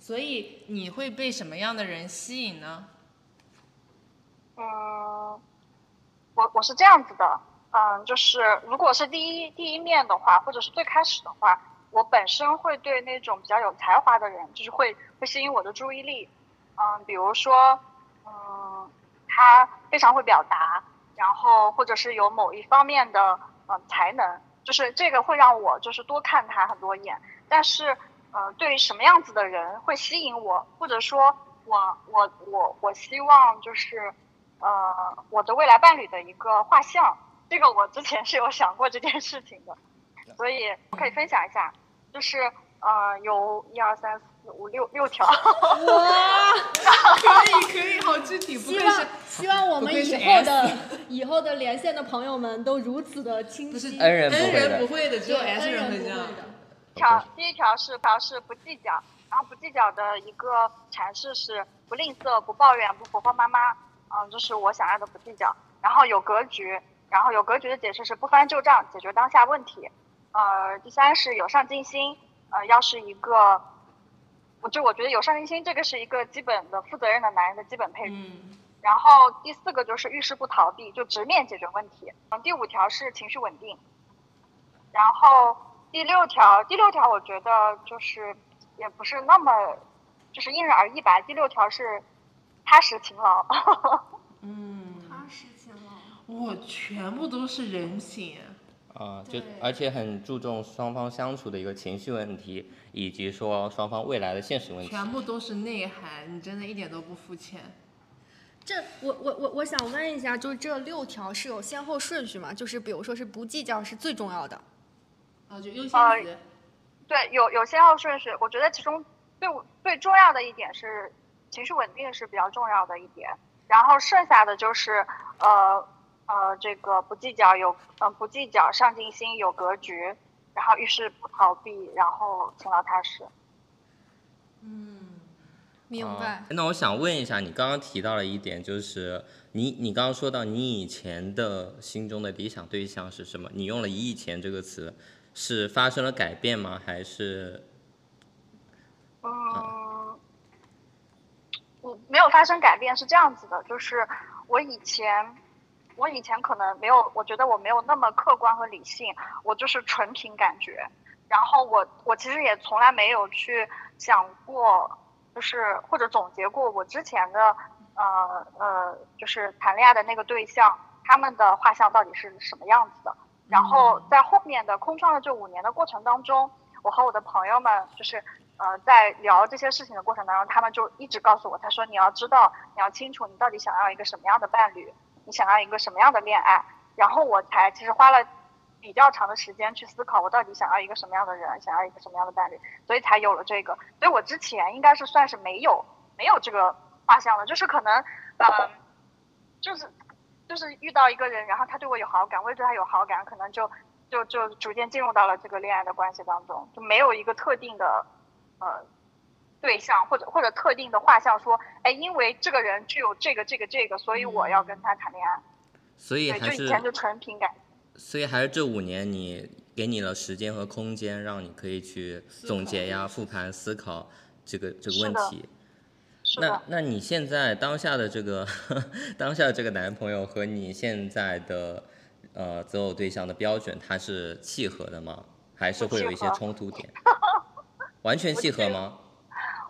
所以你会被什么样的人吸引呢？嗯，我我是这样子的，嗯，就是如果是第一第一面的话，或者是最开始的话，我本身会对那种比较有才华的人，就是会会吸引我的注意力，嗯，比如说，嗯，他非常会表达，然后或者是有某一方面的嗯才能，就是这个会让我就是多看他很多眼，但是呃，对于什么样子的人会吸引我，或者说我我我我希望就是呃我的未来伴侣的一个画像，这个我之前是有想过这件事情的，所以我可以分享一下，就是呃有一二三四五六六条，哇，可以可以，好具体，不希望愧是希望我们以后的以后的连线的朋友们都如此的清不是晰。恩人不会的人不会的，只有对 S 人恩会这样。条第一条是条是不计较，然后不计较的一个阐释是不吝啬、不抱怨、不婆婆妈妈，嗯，就是我想要的不计较。然后有格局，然后有格局的解释是不翻旧账，解决当下问题。呃，第三是有上进心，呃，要是一个，我就我觉得有上进心这个是一个基本的负责任的男人的基本配置。嗯然后第四个就是遇事不逃避，就直面解决问题。嗯，第五条是情绪稳定，然后第六条，第六条我觉得就是也不是那么就是因人而异吧。第六条是踏实勤劳，(laughs) 嗯，踏实勤劳。我全部都是人品。啊，就而且很注重双方相处的一个情绪问题，以及说双方未来的现实问题。全部都是内涵，你真的一点都不肤浅。这我我我我想问一下，就是这六条是有先后顺序吗？就是比如说是不计较是最重要的，啊，就优呃先级。对，有有先后顺序。我觉得其中最最重要的一点是情绪稳定是比较重要的一点，然后剩下的就是呃呃这个不计较有呃不计较上进心有格局，然后遇事不逃避，然后勤劳踏实。嗯，啊明白？那我想问一下，你刚刚提到了一点，就是你你刚刚说到你以前的心中的理想对象是什么？你用了“以前”这个词，是发生了改变吗？还是嗯，我没有发生改变，是这样子的，就是我以前，我以前可能没有，我觉得我没有那么客观和理性，我就是纯凭感觉。然后我我其实也从来没有去想过，就是或者总结过我之前的呃呃，就是谈恋爱的那个对象，他们的画像到底是什么样子的。然后在后面的空窗的这五年的过程当中，我和我的朋友们就是呃在聊这些事情的过程当中，他们就一直告诉我，他说你要知道，你要清楚你到底想要一个什么样的伴侣，你想要一个什么样的恋爱。然后我才其实花了比较长的时间去思考，我到底想要一个什么样的人，想要一个什么样的伴侣，所以才有了这个。所以我之前应该是算是没有没有这个画像的，就是可能嗯、呃就是就是遇到一个人，然后他对我有好感，我也对他有好感，可能就就就逐渐进入到了这个恋爱的关系当中，就没有一个特定的呃对象或者或者特定的画像说，哎，因为这个人具有这个这个这个，所以我要跟他谈恋爱。对，所以还就是以前就纯凭感。所以还是这五年你给你了时间和空间，让你可以去总结呀、复盘、思考这个这个问题。那那你现在当下的这个 (laughs) 当下的这个男朋友和你现在的呃择偶对象的标准，它是契合的吗？还是会有一些冲突点？(laughs) 完全契合吗？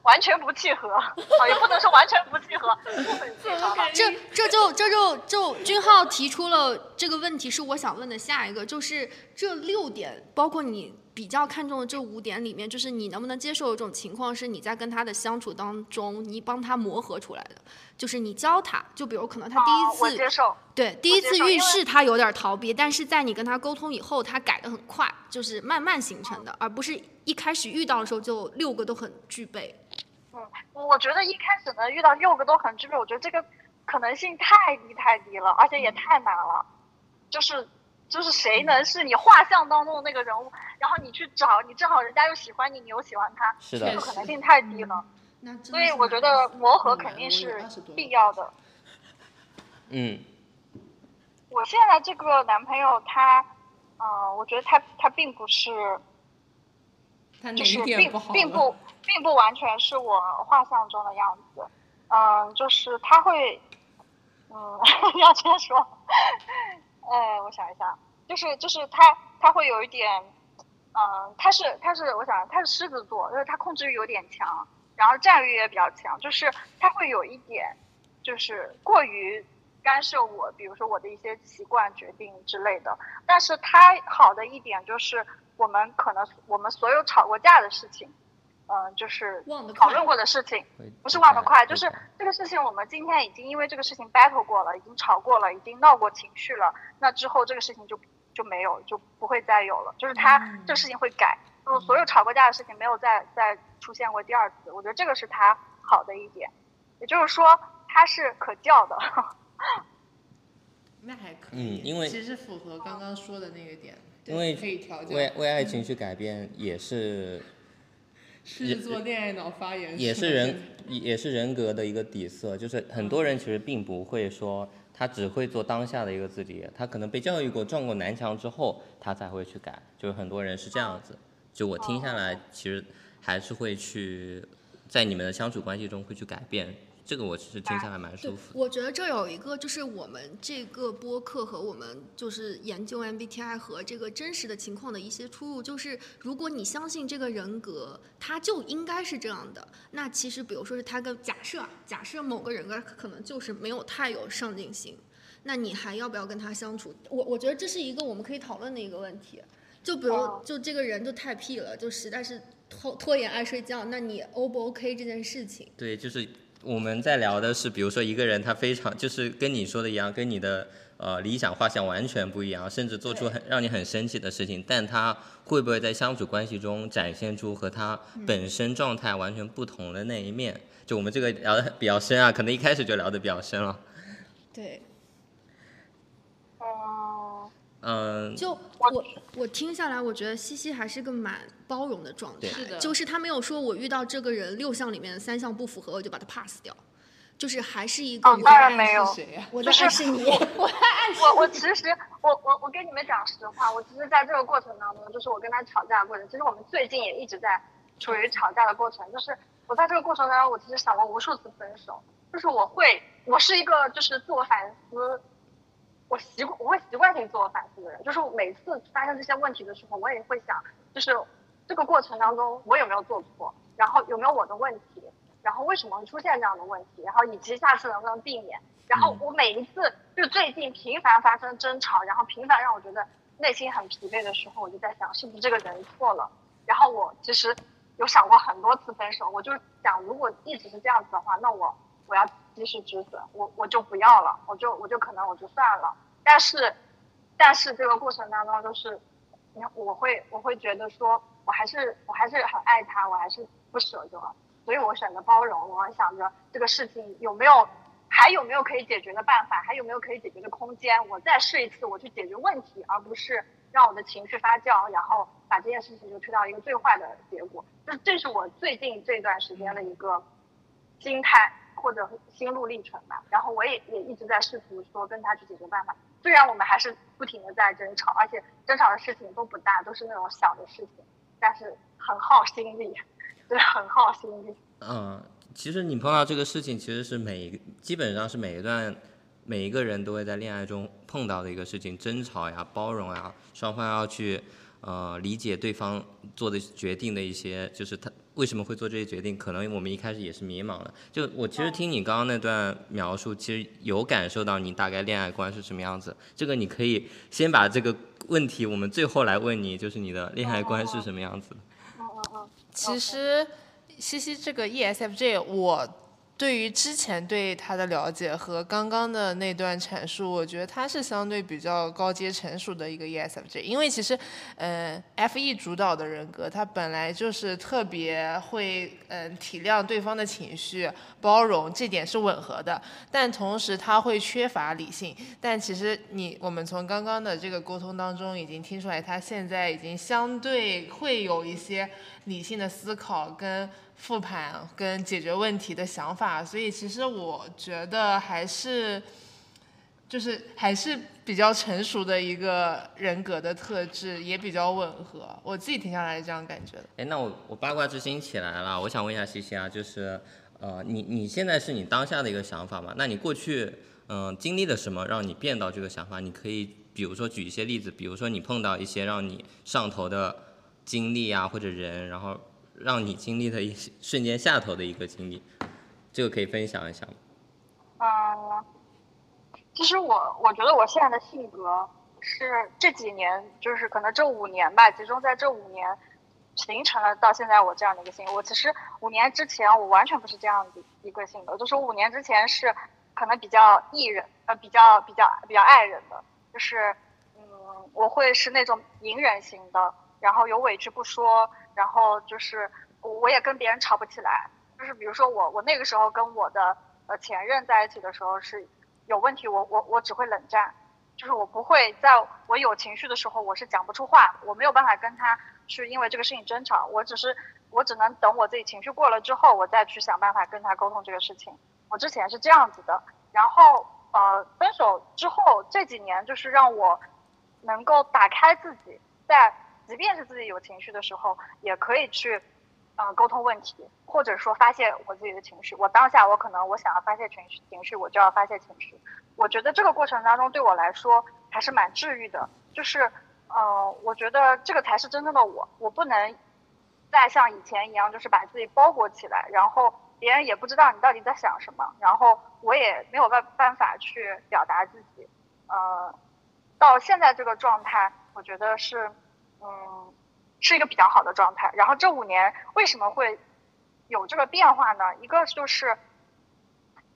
完全不契合，啊，也不能说完全不契合，部分契合吧。这这就这就就君浩提出了这个问题，是我想问的下一个，就是这六点，包括你比较看重的这五点里面，就是你能不能接受一种情况，是你在跟他的相处当中，你帮他磨合出来的，就是你教他，就比如可能他第一次接受。对，第一次遇事他有点逃避，但是在你跟他沟通以后，他改的很快，就是慢慢形成的，而不是一开始遇到的时候就六个都很具备。嗯，我觉得一开始呢遇到六个都很具备，我觉得这个可能性太低太低了，而且也太难了。就是就是谁能是你画像当中的那个人物，然后你去找，你正好人家又喜欢你，你又喜欢他，是的这个可能性太低了。那所以我觉得磨合肯定是我有20多必要的。(laughs) 嗯，我现在这个男朋友他，呃，我觉得他他并不是，他就是并不并不 (laughs) 并不完全是我画像中的样子，嗯、就是他会，嗯，(laughs) 要这样说，呃，我想一下，就是就是他他会有一点，嗯、他是他是我想他是狮子座，就是他控制欲有点强，然后占有欲也比较强，就是他会有一点，就是过于干涉我，比如说我的一些习惯、决定之类的。但是他好的一点就是，我们可能我们所有吵过架的事情，嗯、就是讨论过的事情，不是忘得快，就是这个事情我们今天已经因为这个事情 battle 过了，已经吵过了，已经闹过情绪了，那之后这个事情就就没有，就不会再有了，就是他、这个事情会改，就所有吵过架的事情没有再再出现过第二次，我觉得这个是他好的一点，也就是说他是可教的。(laughs) 那还可嗯以，因为其实符合刚刚说的那个点，因为可以调教。为为爱情去改变也是狮子座恋爱脑发言也是人也是人格的一个底色，就是很多人其实并不会说他只会做当下的一个自己，他可能被教育过撞过南墙之后，他才会去改，就是很多人是这样子。就我听下来，其实还是会去在你们的相处关系中会去改变，这个我其实听下来蛮舒服，的。我觉得这有一个就是我们这个播客和我们就是研究 MBTI 和这个真实的情况的一些出入，就是如果你相信这个人格，他就应该是这样的，那其实比如说是他跟假设啊假设某个人格可能就是没有太有上进心，那你还要不要跟他相处？我我觉得这是一个我们可以讨论的一个问题。就比如哦，就这个人就太屁了，就实在是拖拖延爱睡觉，那你 O 不 OK 这件事情？对，就是我们在聊的是，比如说一个人他非常就是跟你说的一样，跟你的呃理想画像完全不一样，甚至做出很让你很生气的事情，但他会不会在相处关系中展现出和他本身状态完全不同的那一面？就我们这个聊的比较深啊，可能一开始就聊的比较深了。对，嗯，嗯，就我我听下来，我觉得西西还是个蛮包容的状态是的，就是他没有说我遇到这个人六项里面三项不符合，我就把他 pass 掉，就是还是一个我哦当然没有？我就是在暗示你，(laughs) 我在暗示我我其实我我我跟你们讲实话，我其实在这个过程当中，就是我跟他吵架的过程，其实我们最近也一直在处于吵架的过程。就是我在这个过程当中，我其实想过无数次分手，就是我会，我是一个就是自我反思，我习惯我会习惯性自我反思的人，就是每次发生这些问题的时候，我也会想，就是这个过程当中我有没有做错，然后有没有我的问题，然后为什么会出现这样的问题，然后以及下次能不能避免。然后我每一次就最近频繁发生争吵，然后频繁让我觉得内心很疲惫的时候，我就在想是不是这个人错了。然后我其实有想过很多次分手，我就想如果一直是这样子的话，那我我要及时止损，我我就不要了，我就我就可能我就算了。但是但是这个过程当中，就是你看我会我会觉得说我还是我还是很爱他，我还是不舍得，所以我选择包容。我想着这个事情有没有还有没有可以解决的办法，还有没有可以解决的空间，我再试一次，我去解决问题，而不是让我的情绪发酵，然后把这件事情就推到一个最坏的结果。这这是我最近这段时间的一个心态或者心路历程吧。然后我也也一直在试图说跟他去解决办法。虽然我们还是不停的在争吵，而且争吵的事情都不大，都是那种小的事情，但是很耗心力，对，很耗心力。嗯，其实你碰到这个事情，其实是每基本上是每一段每一个人都会在恋爱中碰到的一个事情，争吵呀、包容呀，双方要去呃理解对方做的决定的一些，就是他为什么会做这些决定，可能我们一开始也是迷茫的。就我其实听你刚刚那段描述，其实有感受到你大概恋爱观是什么样子。这个你可以先把这个问题我们最后来问你，就是你的恋爱观是什么样子的？其实西西这个 ESFJ，我对于之前对他的了解和刚刚的那段阐述，我觉得他是相对比较高阶成熟的一个 ESFJ。因为其实，嗯、f e 主导的人格，他本来就是特别会嗯、体谅对方的情绪，包容，这点是吻合的。但同时他会缺乏理性。但其实你我们从刚刚的这个沟通当中已经听出来，他现在已经相对会有一些理性的思考跟复盘跟解决问题的想法，所以其实我觉得还是。就是还是比较成熟的一个人格的特质，也比较吻合。我自己停下来是这样感觉的。哎，那我我八卦之心起来了，我想问一下西西啊，就是呃，你你现在是你当下的一个想法嘛？那你过去嗯、经历了什么让你变到这个想法？你可以比如说举一些例子，比如说你碰到一些让你上头的经历啊或者人，然后让你经历的一瞬间下头的一个经历，这个可以分享一下吗？嗯，其实我我觉得我现在的性格是这几年，就是可能这五年吧，集中在这五年形成了到现在我这样的一个性格。我其实五年之前我完全不是这样的一个性格，就是五年之前是可能比较艺人，呃，比较比较比较爱人的，就是嗯，我会是那种隐忍型的，然后有委屈不说，然后就是我也跟别人吵不起来，就是比如说我我那个时候跟我的呃前任在一起的时候是有问题，我我我只会冷战，就是我不会在我有情绪的时候我是讲不出话，我没有办法跟他去因为这个事情争吵，我只是我只能等我自己情绪过了之后，我再去想办法跟他沟通这个事情。我之前是这样子的，然后呃分手之后这几年就是让我能够打开自己，在即便是自己有情绪的时候，也可以去呃沟通问题，或者说发泄我自己的情绪。我当下我可能我想要发泄情绪，情绪我就要发泄情绪。我觉得这个过程当中对我来说还是蛮治愈的，就是呃，我觉得这个才是真正的我，我不能再像以前一样，就是把自己包裹起来，然后别人也不知道你到底在想什么，然后我也没有办办法去表达自己，呃，到现在这个状态，我觉得是，嗯，是一个比较好的状态。然后这五年为什么会有这个变化呢？一个就是，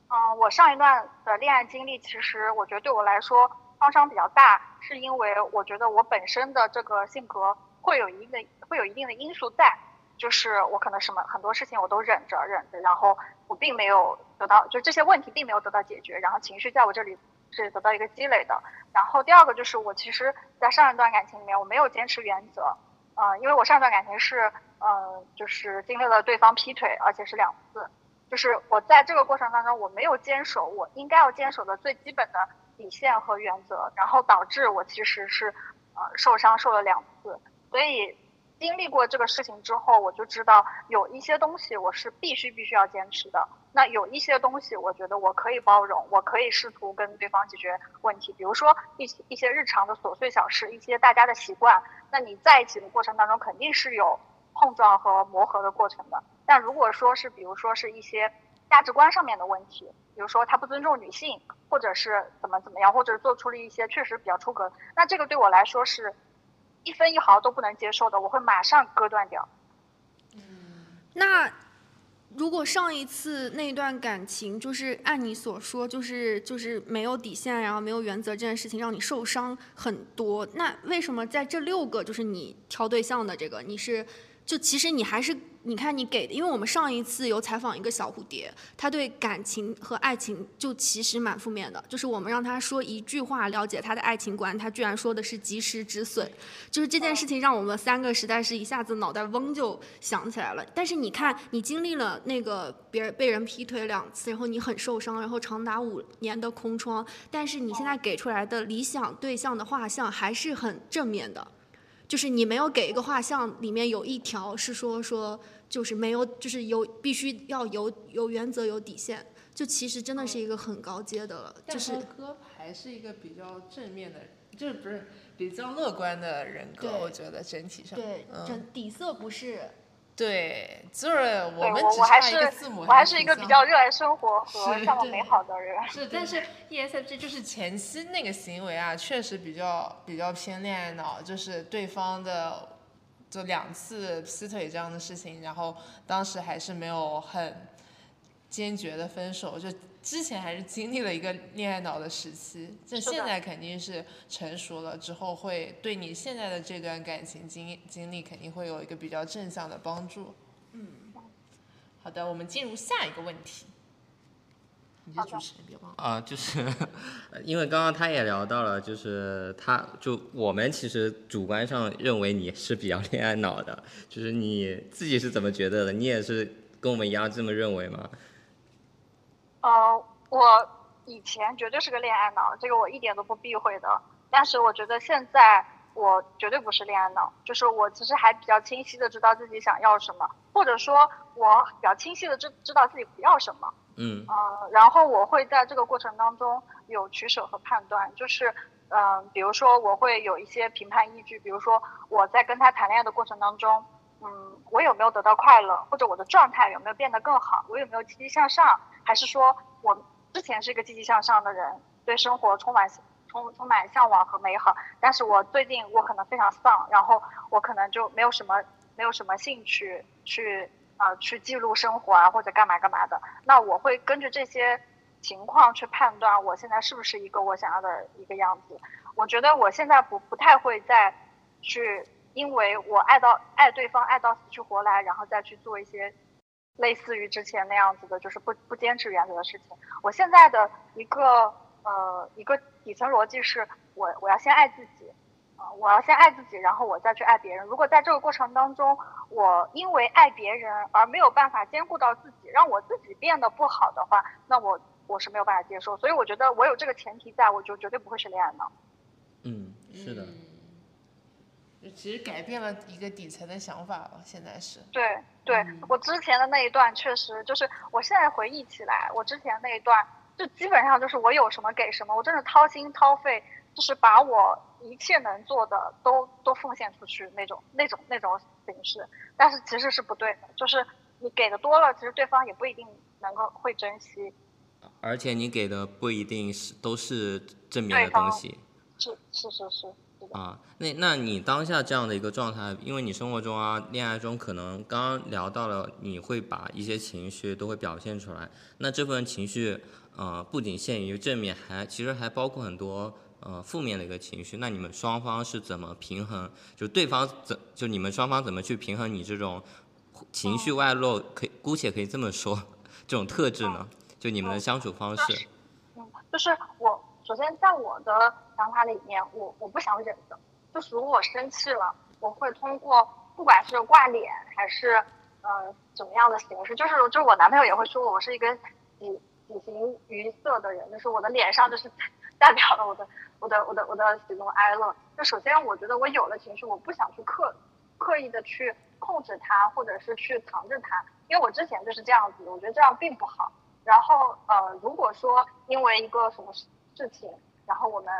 嗯、我上一段的恋爱经历，其实我觉得对我来说创伤比较大，是因为我觉得我本身的这个性格会有一定的会有一定的因素在，就是我可能什么很多事情我都忍着忍着，然后我并没有得到，就这些问题并没有得到解决，然后情绪在我这里是得到一个积累的。然后第二个就是我其实，在上一段感情里面我没有坚持原则，呃，因为我上一段感情是，呃，就是经历了对方劈腿，而且是两次，就是我在这个过程当中我没有坚守我应该要坚守的最基本的底线和原则，然后导致我其实是，呃，受伤受了两次，所以经历过这个事情之后，我就知道有一些东西我是必须必须要坚持的。那有一些东西，我觉得我可以包容，我可以试图跟对方解决问题，比如说一些一些日常的琐碎小事，一些大家的习惯。那你在一起的过程当中，肯定是有碰撞和磨合的过程的。但如果说是，比如说是一些价值观上面的问题，比如说他不尊重女性，或者是怎么怎么样，或者做出了一些确实比较出格，那这个对我来说是一分一毫都不能接受的，我会马上割断掉。嗯那如果上一次那段感情，就是按你所说，就是就是没有底线，然后没有原则这件事情让你受伤很多，那为什么在这六个就是你挑对象的这个，你是就其实你还是你看你给的，因为我们上一次有采访一个小蝴蝶，他对感情和爱情就其实蛮负面的，就是我们让他说一句话了解他的爱情观，他居然说的是及时止损，就是这件事情让我们三个实在是一下子脑袋嗡就想起来了。但是你看，你经历了那个别人被人劈腿两次，然后你很受伤，然后长达五年的空窗，但是你现在给出来的理想对象的画像还是很正面的。就是你没有给一个画像，里面有一条是说说就是没有，就是有必须要有有原则有底线，就其实真的是一个很高阶的了，就是但哥还是一个比较正面的，就是不是比较乐观的人格，对我觉得整体上。对，嗯整底色不是对，就是我们只我我还是差一个字母，我还是一个比较热爱生活和向往美好的人。是，(laughs) 但是 E ESFJ 就是前期那个行为啊，确实比较比较偏恋爱脑，就是对方的就两次劈腿这样的事情，然后当时还是没有很坚决的分手，就之前还是经历了一个恋爱脑的时期，就现在肯定是成熟了之后，会对你现在的这段感情经经历肯定会有一个比较正向的帮助。嗯，好的，我们进入下一个问题。你是主持人，别忘了。啊、就是呃因为刚刚他也聊到了，就是他就我们其实主观上认为你是比较恋爱脑的，就是你自己是怎么觉得的？你也是跟我们一样这么认为吗？呃，我以前绝对是个恋爱脑，这个我一点都不避讳的。但是我觉得现在我绝对不是恋爱脑，就是我其实还比较清晰的知道自己想要什么，或者说我比较清晰的知知道自己不要什么。嗯。呃，然后我会在这个过程当中有取舍和判断，就是，嗯、比如说我会有一些评判依据，比如说我在跟他谈恋爱的过程当中，嗯，我有没有得到快乐，或者我的状态有没有变得更好，我有没有积极向上，还是说我之前是一个积极向上的人，对生活充满充充满向往和美好，但是我最近我可能非常丧，然后我可能就没有什么没有什么兴趣去呃去记录生活啊或者干嘛干嘛的，那我会根据这些情况去判断我现在是不是一个我想要的一个样子。我觉得我现在不不太会再去因为我爱到爱对方爱到死去活来，然后再去做一些类似于之前那样子的，就是不不坚持原则的事情。我现在的一个呃一个底层逻辑是我我要先爱自己，啊、我要先爱自己，然后我再去爱别人。如果在这个过程当中，我因为爱别人而没有办法兼顾到自己，让我自己变得不好的话，那我我是没有办法接受。所以我觉得我有这个前提在，我就绝对不会是恋爱脑。嗯，是的，就其实改变了一个底层的想法了，现在是。对对，我之前的那一段确实就是，我现在回忆起来，我之前那一段就基本上就是我有什么给什么，我真的掏心掏肺，就是把我一切能做的都都奉献出去那种那种那种形式，但是其实是不对的，就是你给的多了，其实对方也不一定能够会珍惜，而且你给的不一定是都是正面的东西。是是是是啊，那那你当下这样的一个状态，因为你生活中啊、恋爱中，可能刚刚聊到了，你会把一些情绪都会表现出来。那这部分情绪，呃，不仅限于正面，还其实还包括很多呃负面的一个情绪。那你们双方是怎么平衡？就对方怎就你们双方怎么去平衡你这种情绪外露，可以姑且可以这么说，这种特质呢？就你们的相处方式。嗯，就是我首先在我的想法里面，我我不想忍的，就是如果我生气了，我会通过不管是挂脸还是呃怎么样的形式，就是就是我男朋友也会说我是一个喜喜形于色的人，就是我的脸上就是代表了我的我的我的我的喜怒哀乐。就首先我觉得我有了情绪，我不想去刻刻意的去控制它，或者是去藏着它，因为我之前就是这样子，我觉得这样并不好。然后呃，如果说因为一个什么事事情，然后我们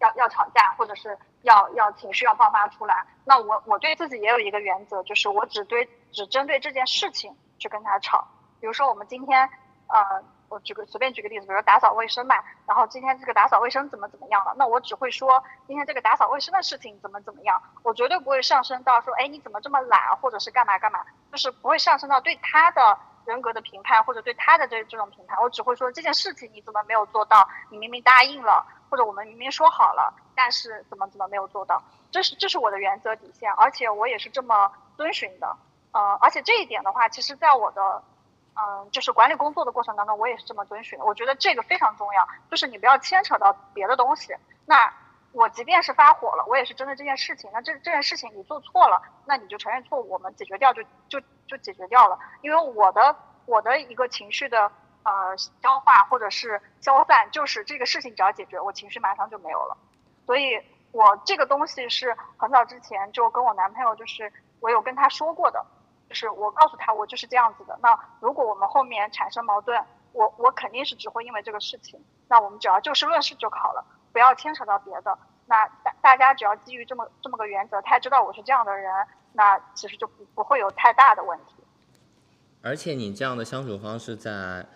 要要吵架，或者是要要情绪要爆发出来，那我我对自己也有一个原则，就是我只对只针对这件事情去跟他吵。比如说我们今天呃，我举个随便举个例子，比如说打扫卫生吧，然后今天这个打扫卫生怎么怎么样了，那我只会说今天这个打扫卫生的事情怎么怎么样，我绝对不会上升到说，哎，你怎么这么懒，或者是干嘛干嘛，就是不会上升到对他的人格的评判，或者对他的这这种评判，我只会说这件事情你怎么没有做到，你明明答应了，或者我们明明说好了，但是怎么怎么没有做到，这是这是我的原则底线，而且我也是这么遵循的，呃，而且这一点的话，其实在我的嗯，就是管理工作的过程当中，我也是这么遵循的。我觉得这个非常重要，就是你不要牵扯到别的东西。那我即便是发火了，我也是针对这件事情。那这这件事情你做错了，那你就承认错误，我们解决掉就就就解决掉了。因为我的我的一个情绪的呃消化或者是消散，就是这个事情只要解决，我情绪马上就没有了。所以我这个东西是很早之前就跟我男朋友，就是我有跟他说过的。就是我告诉他我就是这样子的。那如果我们后面产生矛盾，我我肯定是只会因为这个事情。那我们只要就事论事就好了，不要牵扯到别的。那大大家只要基于这么这么个原则，他也知道我是这样的人，那其实就不不会有太大的问题。而且你这样的相处方式，在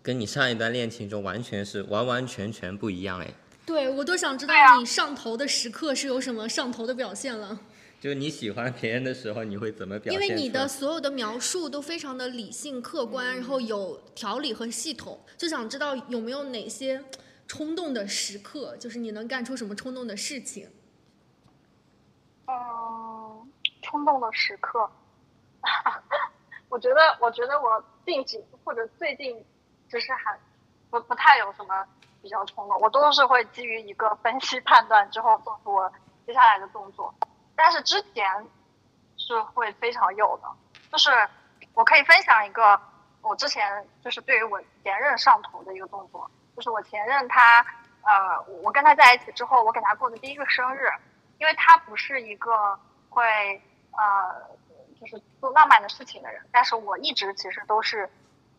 跟你上一段恋情中完全是完完全全不一样哎。对，我都想知道你上头的时刻是有什么上头的表现了，就是你喜欢别人的时候，你会怎么表因现因？为你的所有的描述都非常的理性客观，然后有条理和系统，就想知道有没有哪些冲动的时刻，就是你能干出什么冲动的事情。嗯，冲动的时刻，(laughs) 我觉得，我觉得我近几或者最近，就是还不不太有什么比较冲动，我都是会基于一个分析判断之后做出我接下来的动作。但是之前是会非常有的，就是我可以分享一个我之前就是对于我前任上头的一个动作，就是我前任他呃，我跟他在一起之后，我给他过的第一个生日，因为他不是一个会呃就是做浪漫的事情的人，但是我一直其实都是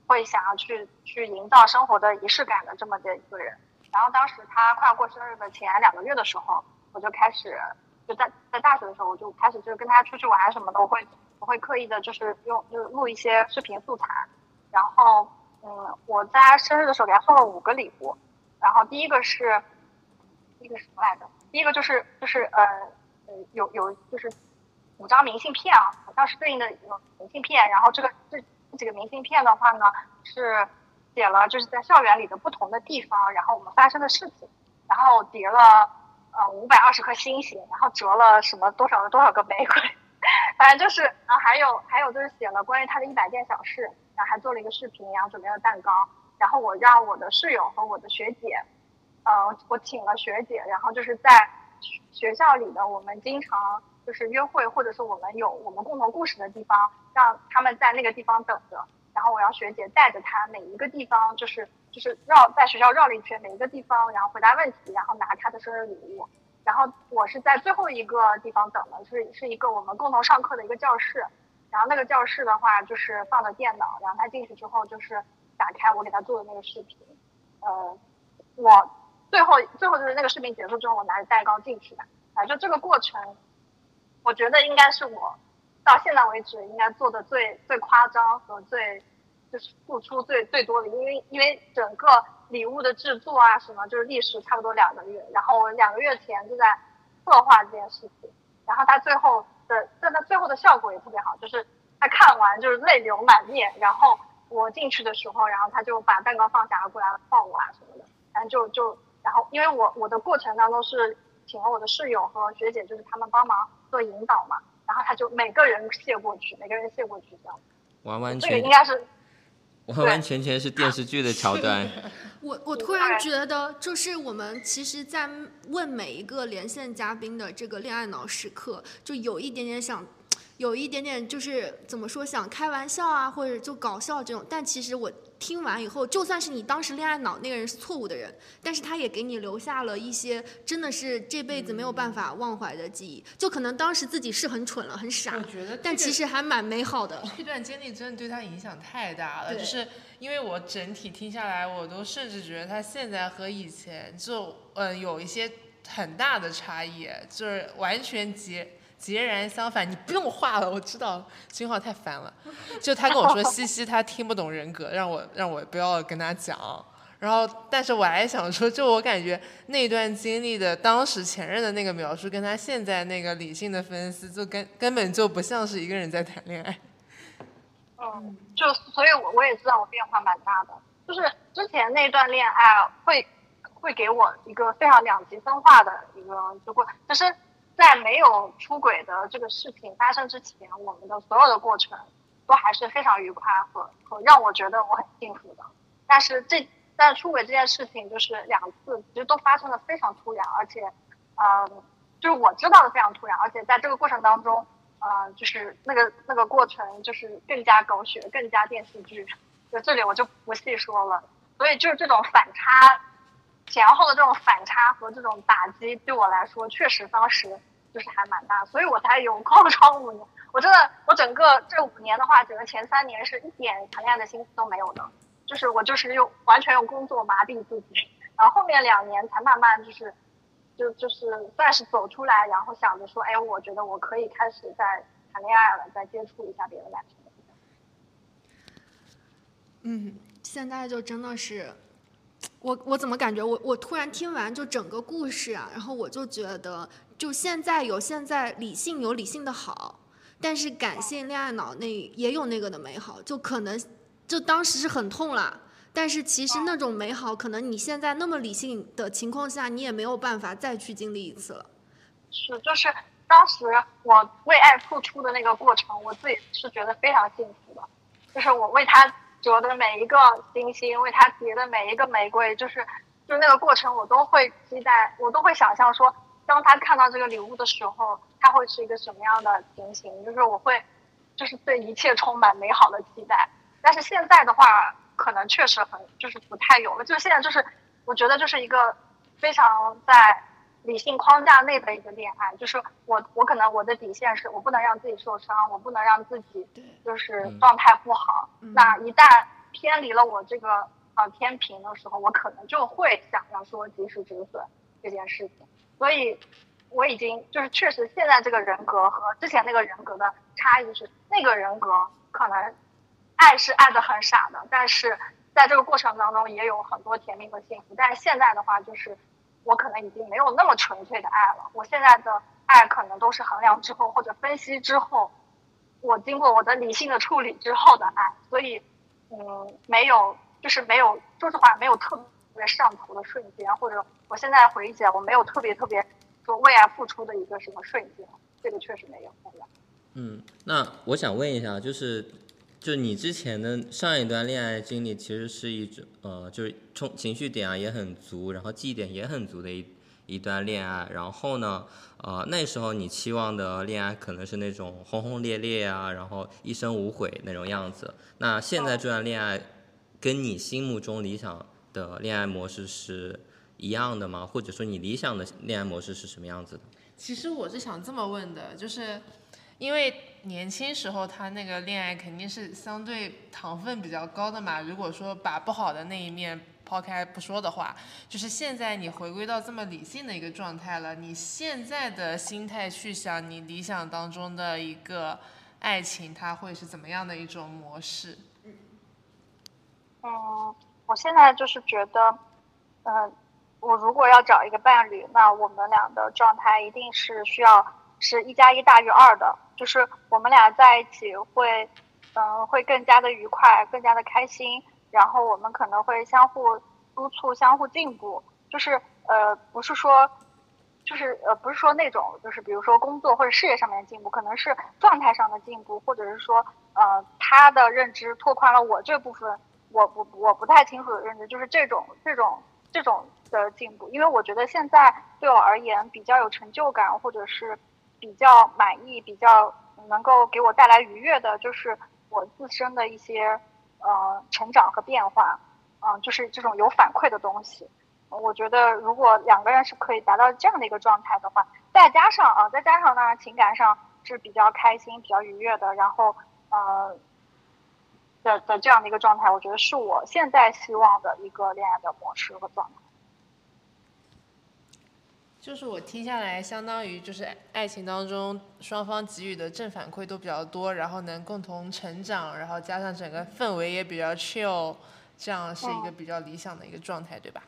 会想要去去营造生活的仪式感的这么的一个人。然后当时他快要过生日的前两个月的时候，我就开始就在在大学的时候，我就开始就是跟他出去玩什么的，我会我会刻意的就是用就是录一些视频素材，然后嗯我在他生日的时候给他送了五个礼物，然后第一个是第一个什么来着？第一个就是就是呃呃有有就是五张明信片啊，好像是对应的有明信片，然后这个这这几个明信片的话呢是写了就是在校园里的不同的地方，然后我们发生的事情，然后叠了呃五百二十颗星星，然后折了什么多少多少个玫瑰，(laughs) 反正就是，然后还有还有就是写了关于他的一百件小事，然后还做了一个视频，然后准备了蛋糕，然后我让我的室友和我的学姐，呃，我请了学姐，然后就是在学校里的我们经常就是约会，或者是我们有我们共同故事的地方，让他们在那个地方等着，然后我让学姐带着他每一个地方，就是就是绕在学校绕了一圈每一个地方，然后回答问题，然后拿他的生日礼物。然后我是在最后一个地方等的，是是一个我们共同上课的一个教室，然后那个教室的话就是放的电脑，然后他进去之后就是打开我给他做的那个视频，呃，我最后最后就是那个视频结束之后，我拿着蛋糕进去的，啊，就这个过程，我觉得应该是我到现在为止应该做的最最夸张和最就是付出最最多的，因为因为整个礼物的制作啊什么，就是历时差不多两个月，然后我两个月前就在策划这件事情，然后他最后的，但他最后的效果也特别好，就是他看完就是泪流满面，然后我进去的时候，然后他就把蛋糕放下，过来抱我啊什么的，然后就就然后因为我我的过程当中是请了我的室友和学姐，就是他们帮忙做引导嘛，然后他就每个人卸过去，每个人卸过去这样，完完这个全应该是完完全全是电视剧的桥段。我 (laughs) 我突然觉得，就是我们其实，在问每一个连线嘉宾的这个恋爱脑时刻，就有一点点想，有一点点就是怎么说，想开玩笑啊，或者就搞笑这种。但其实我听完以后，就算是你当时恋爱脑那个人是错误的人，但是他也给你留下了一些真的是这辈子没有办法忘怀的记忆。就可能当时自己是很蠢了，很傻我，觉得但其实还蛮美好的。这段经历真的对他影响太大了，就是因为我整体听下来，我都甚至觉得他现在和以前就嗯有一些很大的差异，就是完全截截然相反。你不用画了，我知道君浩太烦了。(laughs) 就他跟我说西西他听不懂人格，让我让我不要跟他讲。然后，但是我还想说，就我感觉那段经历的当时前任的那个描述，跟他现在那个理性的分析，就根根本就不像是一个人在谈恋爱。嗯，就所以我，我也知道我变化蛮大的。就是之前那段恋爱会会给我一个非常两极分化的一个结果，就是在没有出轨的这个事情发生之前，我们的所有的过程都还是非常愉快和和让我觉得我很幸福的。但是这但是出轨这件事情就是两次，其实都发生的非常突然，而且，嗯，就是我知道的非常突然，而且在这个过程当中。呃，就是那个那个过程，就是更加狗血，更加电视剧。就这里我就不细说了。所以就是这种反差，前后的这种反差和这种打击，对我来说确实当时就是还蛮大，所以我才有空窗五年。我真的，我整个这五年的话，整个前三年是一点谈恋爱的心思都没有的，就是我就是用完全用工作麻痹自己，然后后面两年才慢慢就是就就是算是走出来，然后想着说，哎，我觉得我可以开始在谈恋爱了，再接触一下别的男生。嗯，现在就真的是，我我怎么感觉我我突然听完就整个故事啊，然后我就觉得，就现在有现在理性有理性的好，但是感性恋爱脑那也有那个的美好，就可能就当时是很痛了，但是其实那种美好，可能你现在那么理性的情况下，你也没有办法再去经历一次了。是，就是当时我为爱付出的那个过程，我自己是觉得非常幸福的，就是我为他。折的每一个星星，为他叠的每一个玫瑰，就是，就那个过程，我都会期待，我都会想象说，当他看到这个礼物的时候，他会是一个什么样的情形？就是我会，就是对一切充满美好的期待。但是现在的话，可能确实很，就是不太有了。就现在，就是我觉得就是一个非常在。理性框架内的一个恋爱，就是我我可能我的底线是我不能让自己受伤，我不能让自己就是状态不好。那一旦偏离了我这个呃天平的时候，我可能就会想要说及时止损这件事情。所以我已经就是确实现在这个人格和之前那个人格的差异是，那个人格可能爱是爱的很傻的，但是在这个过程当中也有很多甜蜜和幸福。但是现在的话就是。我可能已经没有那么纯粹的爱了，我现在的爱可能都是衡量之后或者分析之后，我经过我的理性的处理之后的爱，所以，嗯，没有，就是没有，说实话，没有特别上头的瞬间，或者我现在回忆起来，我没有特别特别说为爱付出的一个什么瞬间，这个确实没有。嗯，那我想问一下，就是。就你之前的上一段恋爱经历，其实是一种呃，就是冲情绪点啊也很足，然后记忆点也很足的一一段恋爱。然后呢，呃，那时候你期望的恋爱可能是那种轰轰烈烈啊，然后一生无悔那种样子。那现在这段恋爱，跟你心目中理想的恋爱模式是一样的吗？或者说你理想的恋爱模式是什么样子的？其实我是想这么问的，就是。因为年轻时候他那个恋爱肯定是相对糖分比较高的嘛。如果说把不好的那一面抛开不说的话，就是现在你回归到这么理性的一个状态了，你现在的心态去想你理想当中的一个爱情，它会是怎么样的一种模式？嗯，我现在就是觉得，嗯，我如果要找一个伴侣，那我们俩的状态一定是需要是一加一大于二的。就是我们俩在一起会，嗯，会更加的愉快，更加的开心。然后我们可能会相互督促，相互进步。就是呃，不是说，就是呃，不是说那种，就是比如说工作或者事业上面的进步，可能是状态上的进步，或者是说，呃，他的认知拓宽了我这部分，我不我不太清楚的认知，就是这种这种这种的进步。因为我觉得现在对我而言比较有成就感，或者是。比较满意、比较能够给我带来愉悦的，就是我自身的一些呃成长和变化，嗯，就是这种有反馈的东西。我觉得如果两个人是可以达到这样的一个状态的话，再加上啊，再加上呢情感上是比较开心、比较愉悦的，然后呃的的这样的一个状态，我觉得是我现在希望的一个恋爱的模式和状态。就是我听下来，相当于就是爱情当中双方给予的正反馈都比较多，然后能共同成长，然后加上整个氛围也比较 chill，这样是一个比较理想的一个状态，对吧？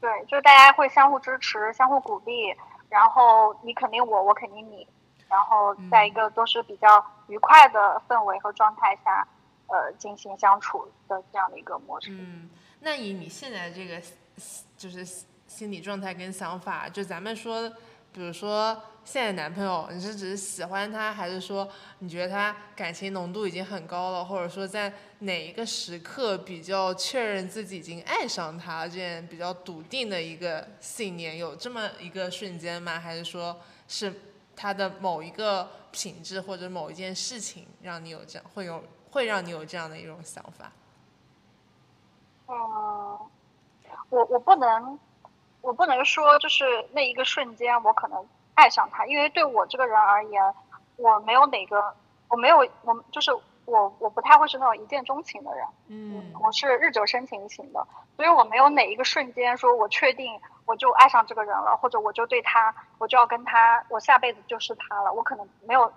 对，就是大家会相互支持、相互鼓励，然后你肯定我，我肯定你，然后在一个都是比较愉快的氛围和状态下，呃，进行相处的这样的一个模式。嗯，那以你现在这个就是。心理状态跟想法，就咱们说，比如说现在男朋友，你是只是喜欢他，还是说你觉得他感情浓度已经很高了，或者说在哪一个时刻比较确认自己已经爱上他，这样比较笃定的一个信念，有这么一个瞬间吗？还是说是他的某一个品质或者某一件事情让你有这样会有会让你有这样的一种想法？嗯，我我不能。我不能说就是那一个瞬间我可能爱上他，因为对我这个人而言，我没有哪个，我没有我就是我我不太会是那种一见钟情的人，嗯，我是日久生情型的，所以我没有哪一个瞬间说我确定我就爱上这个人了，或者我就对他，我就要跟他，我下辈子就是他了。我可能没有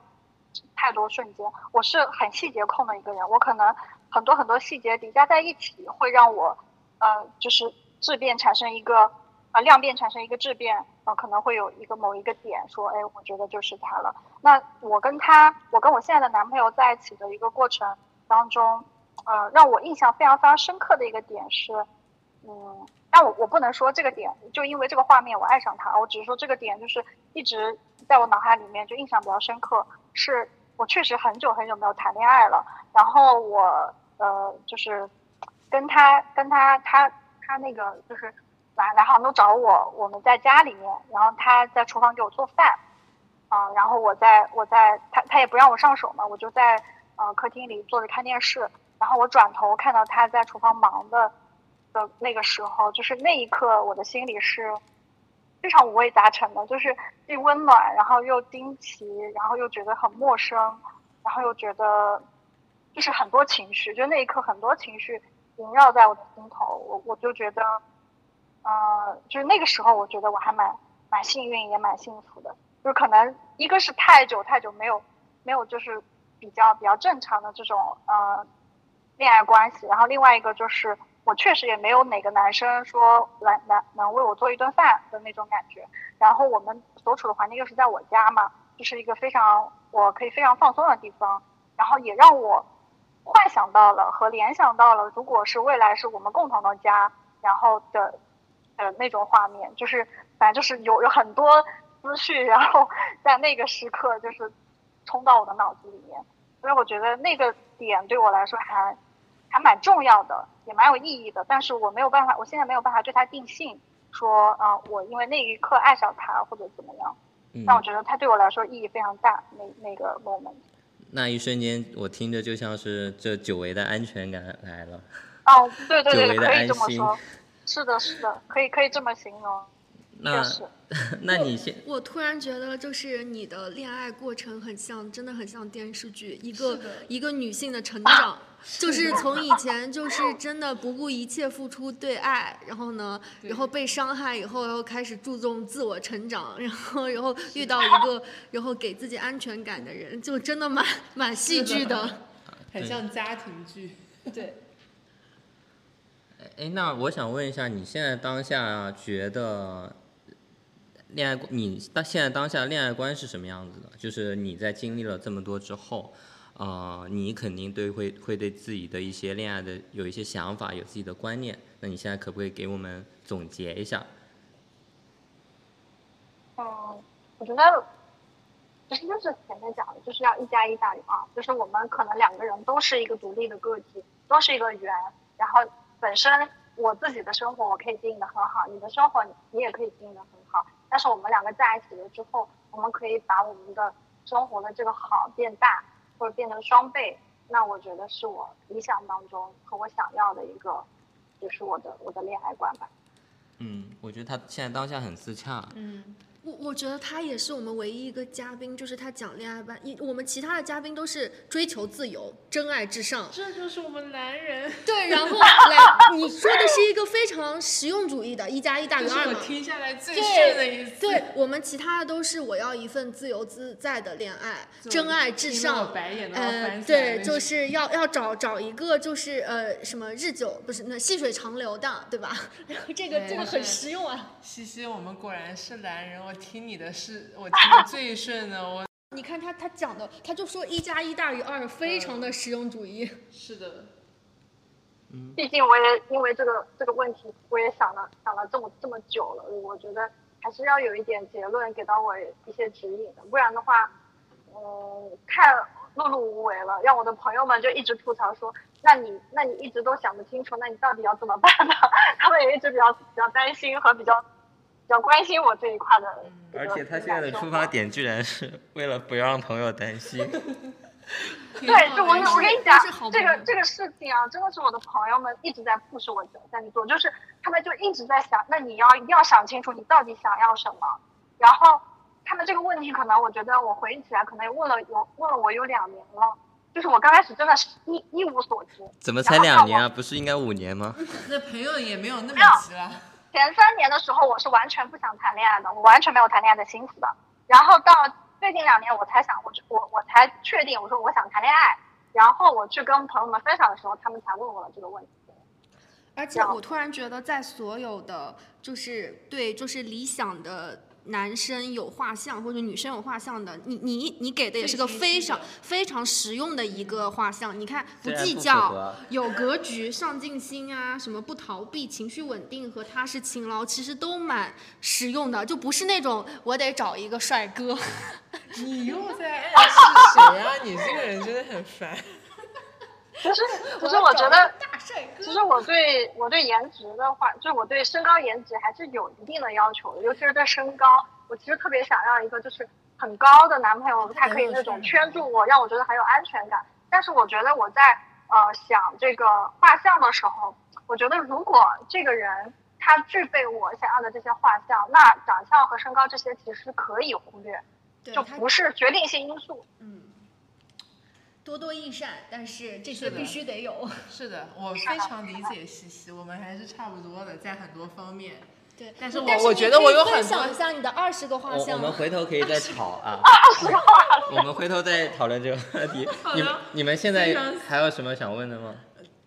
太多瞬间，我是很细节控的一个人，我可能很多很多细节叠加在一起，会让我呃，就是质变产生一个呃量变产生一个质变，呃，可能会有一个某一个点说，哎，我觉得就是他了。那我跟他，我跟我现在的男朋友在一起的一个过程当中。呃，让我印象非常非常深刻的一个点是，嗯，但我我不能说这个点就因为这个画面我爱上他，我只是说这个点就是一直在我脑海里面就印象比较深刻。是我确实很久很久没有谈恋爱了，然后我呃就是跟他跟他他他那个就是来来杭州找我，我们在家里面，然后他在厨房给我做饭，啊，然后我在我在他他也不让我上手嘛，我就在呃客厅里坐着看电视。然后我转头看到他在厨房忙的的那个时候，就是那一刻，我的心里是非常五味杂陈的，就是既温暖，然后又惊奇，然后又觉得很陌生，然后又觉得就是很多情绪，就那一刻很多情绪萦绕在我的心头，我我就觉得，呃，就是那个时候，我觉得我还蛮蛮幸运，也蛮幸福的，就是可能一个是太久太久没有没有就是比较比较正常的这种呃。恋爱关系，然后另外一个就是我确实也没有哪个男生说来来能为我做一顿饭的那种感觉，然后我们所处的环境又是在我家嘛，就是一个非常我可以非常放松的地方，然后也让我幻想到了和联想到了，如果是未来是我们共同的家，然后的的那种画面，就是反正就是有有很多思绪，然后 (laughs) 在那个时刻就是冲到我的脑子里面，所以我觉得那个点对我来说还。还蛮重要的，也蛮有意义的，但是我没有办法，我现在没有办法对他定性，说啊，我因为那一刻爱上他或者怎么样。但我觉得他对我来说意义非常大，那那个 moment。那一瞬间，我听着就像是这久违的安全感来了。哦，对对对，可以这么说。是的，是的，可以可以这么形容。那，(laughs) 那你先。我突然觉得，就是你的恋爱过程很像，真的很像电视剧，一个一个女性的成长。(laughs) 就是从以前就是 (laughs) 真的不顾一切付出对爱，然后呢，然后被伤害以后，然后开始注重自我成长，然后然后遇到一个然后给自己安全感的人，就真的蛮蛮戏剧的，很像家庭剧。对。哎，那我想问一下，你现在当下觉得恋爱，你当现在当下恋爱观是什么样子的？就是你在经历了这么多之后。呃，你肯定对会会对自己的一些恋爱的有一些想法，有自己的观念。那你现在可不可以给我们总结一下？嗯，我觉得其实就是前面讲的，就是要一加一大于二，就是我们可能两个人都是一个独立的个体，都是一个圆。然后本身我自己的生活我可以经营的很好，你的生活你也可以经营的很好。但是我们两个在一起了之后，我们可以把我们的生活的这个好变大。或者变成双倍，那我觉得是我理想当中和我想要的一个，就是我的我的恋爱观吧。嗯，我觉得他现在当下很自洽。嗯。我我觉得他也是我们唯一一个嘉宾，就是他讲恋爱班。一我们其他的嘉宾都是追求自由、真爱至上。这就是我们男人。对，然后来你说的是一个非常实用主义的，一加一大于二嘛。我听下来最顺的一次。对我们其他的都是我要一份自由自在的恋爱，真爱至上。呃，对，就是要要找找一个就是呃什么日久不是那细水长流的，对吧？(laughs) 然后这个这个很实用啊。西西，我们果然是男人。我听你的是，我听的最顺的。(laughs) 我你看他他讲的，他就说一加一大于二，非常的实用主义。是的，嗯。毕竟我也因为这个这个问题，我也想了想了这么这么久了。我觉得还是要有一点结论给到我一些指引的，不然的话，嗯，太碌碌无为了，让我的朋友们就一直吐槽说，那你那你一直都想不清楚，那你到底要怎么办呢？(laughs) 他们也一直比较比较担心和比较。比较关心我这一块的，而且他现在的出发点居然是 (laughs) 为了不要让朋友担心。(laughs) 对，就我我跟你讲，这个这个事情啊，真的是我的朋友们一直在 push 我在做，就是他们就一直在想，那你要一定要想清楚你到底想要什么。然后他们这个问题，可能我觉得我回忆起来，可能问了有问了我有两年了，就是我刚开始真的是一一无所知。怎么才两年啊？不是应该五年吗？那朋友也没有那么急了。前三年的时候，我是完全不想谈恋爱的，我完全没有谈恋爱的心思的。然后到最近两年，我才想，我我我才确定，我说我想谈恋爱。然后我去跟朋友们分享的时候，他们才问我了这个问题。而且我突然觉得，在所有的就是对就是理想的。男生有画像或者女生有画像的，你你你给的也是个非常非常实用的一个画像。你看，不计较、有格局、上进心啊，什么不逃避、情绪稳定和踏实勤劳，其实都蛮实用的，就不是那种我得找一个帅哥。(laughs) 你又在暗示谁啊？你这个人真的很烦。其实，其实我觉得，其实我对我对颜值的话，就是我对身高颜值还是有一定的要求的，尤其是对身高，我其实特别想要一个就是很高的男朋友，他可以那种圈住我，让我觉得很有安全感。但是我觉得我在呃想这个画像的时候，我觉得如果这个人他具备我想要的这些画像，那长相和身高这些其实可以忽略，就不是决定性因素。嗯。多多益善，但是这些必须得有。(laughs) 是的，我非常理解西西，我们还是差不多的，在很多方面。对，但是我我觉得我有很多。想一下你的二十个画像。我们回头可以再吵啊。(laughs) 二十个画像。我们回头再讨论这个话题。你们你们现在还有什么想问的吗？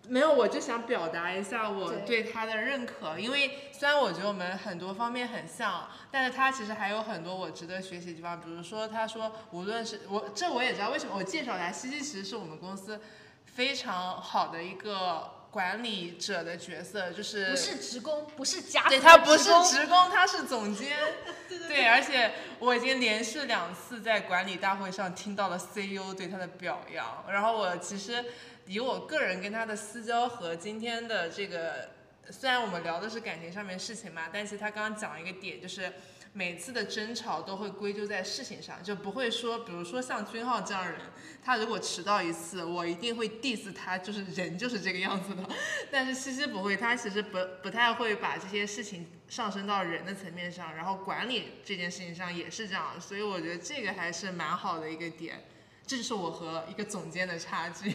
没有，我就想表达一下我对他的认可，因为虽然我觉得我们很多方面很像，但是他其实还有很多我值得学习的地方。比如说，他说无论是我，这我也知道为什么。我介绍他，西西其实是我们公司非常好的一个管理者的角色，就是不是职工，不是家对他不是职工，他是总监。(laughs) 对，而且我已经连续两次在管理大会上听到了 CEO 对他的表扬，然后我其实。以我个人跟他的私交和今天的这个，虽然我们聊的是感情上面事情嘛，但是他刚刚讲一个点，就是每次的争吵都会归咎在事情上，就不会说，比如说像君浩这样人，他如果迟到一次，我一定会 diss 他，就是人就是这个样子的。(laughs) 但是西西不会，他其实不不太会把这些事情上升到人的层面上，然后管理这件事情上也是这样，所以我觉得这个还是蛮好的一个点，这就是我和一个总监的差距。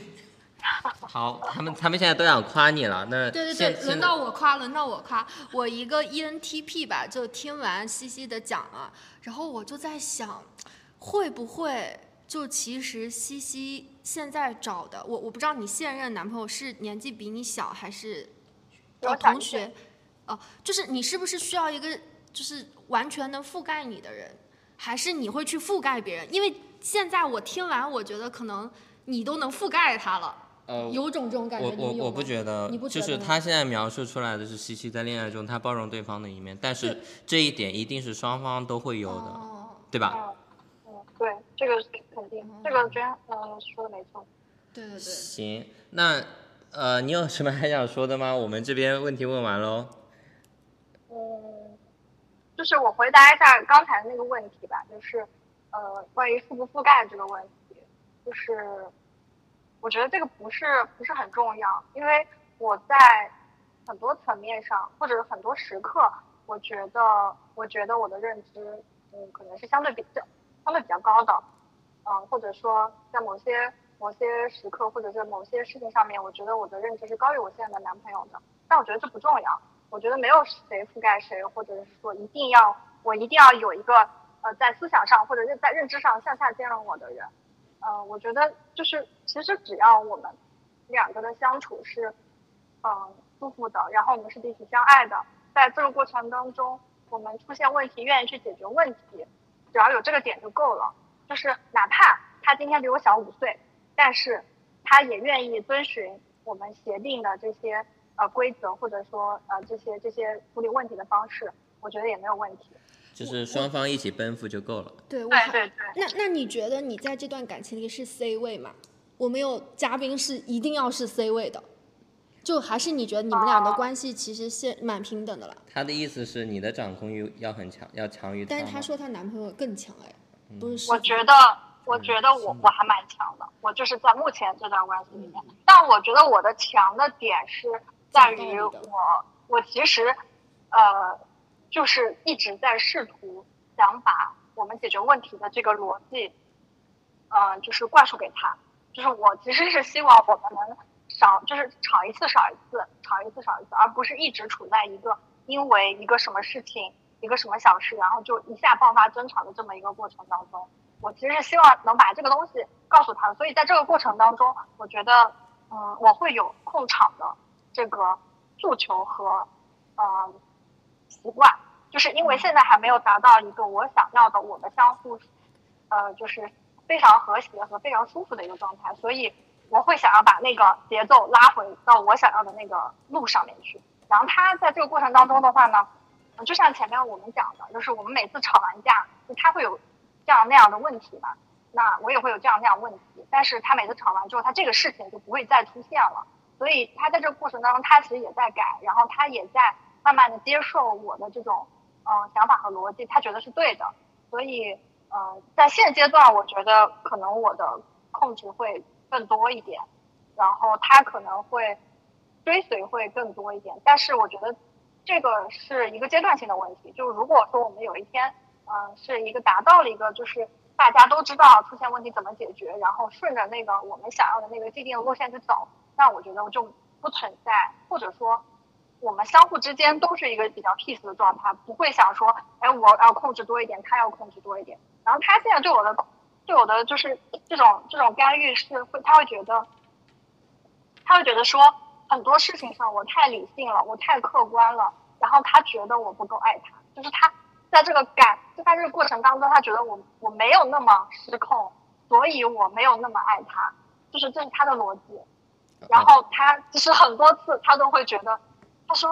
(laughs) 好，他们他们现在都想夸你了，那对对对，轮到我夸，轮到我夸，我一个 ENTP 吧，就听完西西的讲啊，然后我就在想，会不会就其实西西现在找的我，我不知道你现任男朋友是年纪比你小还是同学，哦，就是你是不是需要一个就是完全能覆盖你的人，还是你会去覆盖别人？因为现在我听完，我觉得可能你都能覆盖他了。呃，有种这种感觉，我我我不觉得，就是他现在描述出来的是西西在恋爱中他包容对方的一面，但是这一点一定是双方都会有的，对吧？嗯，对，这个肯定，这个娟嗯说的没错。对对对。行，那呃，你有什么还想说的吗？我们这边问题问完喽。嗯，就是我回答一下刚才那个问题吧，就是呃，关于覆不覆盖这个问题，就是。我觉得这个不是不是很重要，因为我在很多层面上或者很多时刻，我觉得我觉得我的认知，嗯，可能是相对比较相对比较高的，嗯，或者说在某些某些时刻或者是某些事情上面，我觉得我的认知是高于我现在的男朋友的。但我觉得这不重要，我觉得没有谁覆盖谁，或者是说一定要我一定要有一个呃在思想上或者是在认知上向下兼容我的人。嗯，我觉得就是其实只要我们两个的相处是嗯舒服的，然后我们是彼此相爱的，在这个过程当中，我们出现问题愿意去解决问题，只要有这个点就够了。就是哪怕他今天比我小五岁，但是他也愿意遵循我们协定的这些呃规则，或者说呃这些这些处理问题的方式，我觉得也没有问题。就是双方一起奔赴就够了。对，对对对。那那你觉得你在这段感情里是 C 位吗？我们有嘉宾是一定要是 C 位的，就还是你觉得你们俩的关系其实现蛮平等的了？他的意思是你的掌控欲要很强，要强于他。但是他说她男朋友更强哎，不是？我觉得，我觉得我我还蛮强的，我就是在目前这段关系里面。但我觉得我的强的点是在于我，我其实，呃。就是一直在试图想把我们解决问题的这个逻辑，嗯，就是灌输给他。就是我其实是希望我们能少，就是吵一次少一次，吵一次少一次，而不是一直处在一个因为一个什么事情，一个什么小事，然后就一下爆发争吵的这么一个过程当中，我其实是希望能把这个东西告诉他。所以在这个过程当中，我觉得，嗯，我会有控场的这个诉求和，嗯，习惯，就是因为现在还没有达到一个我想要的我们相互，呃，就是非常和谐和非常舒服的一个状态，所以我会想要把那个节奏拉回到我想要的那个路上面去。然后他在这个过程当中的话呢，就像前面我们讲的，就是我们每次吵完架，就他会有这样那样的问题嘛，那我也会有这样那样问题，但是他每次吵完之后，他这个事情就不会再出现了。所以他在这个过程当中，他其实也在改，然后他也在慢慢的接受我的这种嗯想法和逻辑，他觉得是对的。所以嗯，在现阶段，我觉得可能我的控制会更多一点，然后他可能会。追随会更多一点，但是我觉得这个是一个阶段性的问题。就如果说我们有一天，嗯，是一个达到了一个，就是大家都知道出现问题怎么解决，然后顺着那个我们想要的那个既定路线去走，那我觉得就不存在，或者说我们相互之间都是一个比较 peace 的状态，不会想说，哎，我要控制多一点，他要控制多一点。然后他现在对我的对我的就是这种这种干预是会，他会觉得，他会觉得说。很多事情上我太理性了，我太客观了，然后他觉得我不够爱他，就是他在这个感，就在这个过程当中，他觉得我我没有那么失控，所以我没有那么爱他，就是这是他的逻辑。然后他就是很多次他都会觉得，他说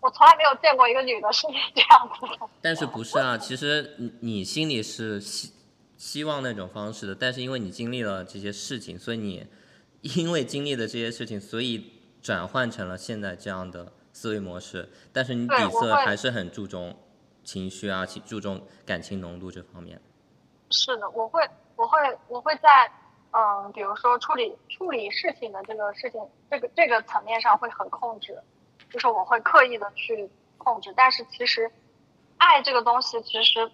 我从来没有见过一个女的是你这样子的。但是不是啊？其实你你心里是希希望那种方式的，但是因为你经历了这些事情，所以你因为经历的这些事情，所以。转换成了现在这样的思维模式，但是你底色还是很注重情绪啊，注重感情浓度这方面。是的，我会，我会，我会在，嗯，比如说处理处理事情的这个事情，这个这个层面上会很控制，就是我会刻意的去控制。但是其实，爱这个东西，其实，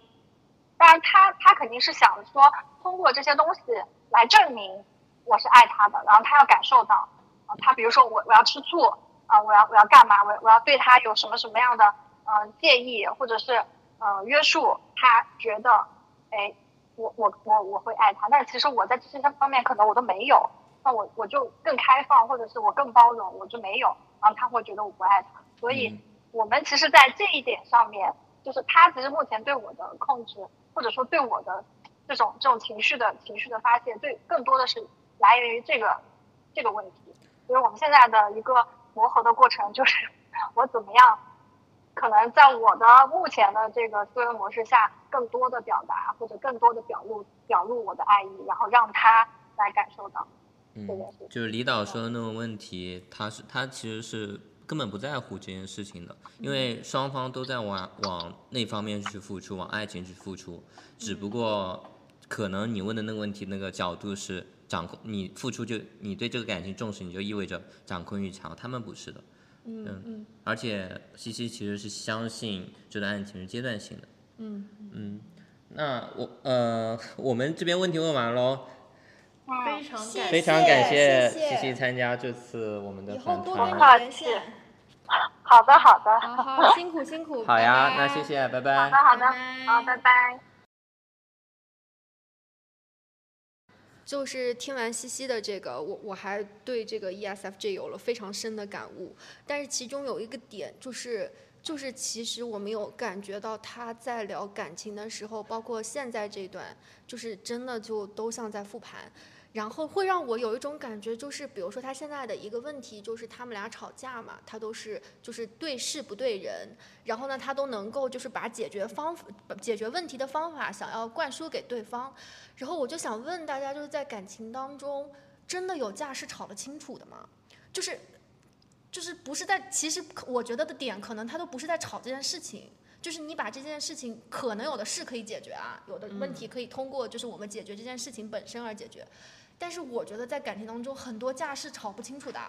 当然他他肯定是想说通过这些东西来证明我是爱他的，然后他要感受到。啊，他比如说我我要吃醋啊，我要我要干嘛？我我要对他有什么什么样的嗯介意，或者是呃约束？他觉得哎，我我我我会爱他，但是其实我在这些方面可能我都没有，那我我就更开放，或者是我更包容，我就没有，然后他会觉得我不爱他。所以我们其实，在这一点上面，就是他其实目前对我的控制，或者说对我的这种这种情绪的情绪的发泄，对更多的是来源于这个这个问题。所以我们现在的一个磨合的过程，就是 (laughs) 我怎么样，可能在我的目前的这个思维模式下，更多的表达或者更多的表露表露我的爱意，然后让他来感受到这件事。就是李导说的那个问题，他是他其实是根本不在乎这件事情的，因为双方都在往往那方面去付出，往爱情去付出，只不过可能你问的那个问题那个角度是。掌控你付出就你对这个感情重视，你就意味着掌控欲强。他们不是的，嗯嗯。而且西西其实是相信这段爱情是阶段性的。嗯嗯。那我呃，我们这边问题问完喽。非常感谢非常感谢西西参加这次我们的访谈。好的好的。好好 (laughs) 辛苦辛苦。好呀，那谢谢，拜拜。好的好的，好，拜拜。就是听完西西的这个，我我还对这个 ESFJ 有了非常深的感悟。但是其中有一个点，就是就是其实我没有感觉到他在聊感情的时候，包括现在这段，就是真的就都像在复盘。然后会让我有一种感觉，就是比如说他现在的一个问题，就是他们俩吵架嘛，他都是就是对事不对人，然后呢，他都能够就是把解决方法、解决问题的方法想要灌输给对方。然后我就想问大家，就是在感情当中，真的有架是吵得清楚的吗？就是就是不是在，其实我觉得的点可能他都不是在吵这件事情，就是你把这件事情可能有的事可以解决啊，有的问题可以通过就是我们解决这件事情本身而解决。但是我觉得在感情当中，很多架是吵不清楚的，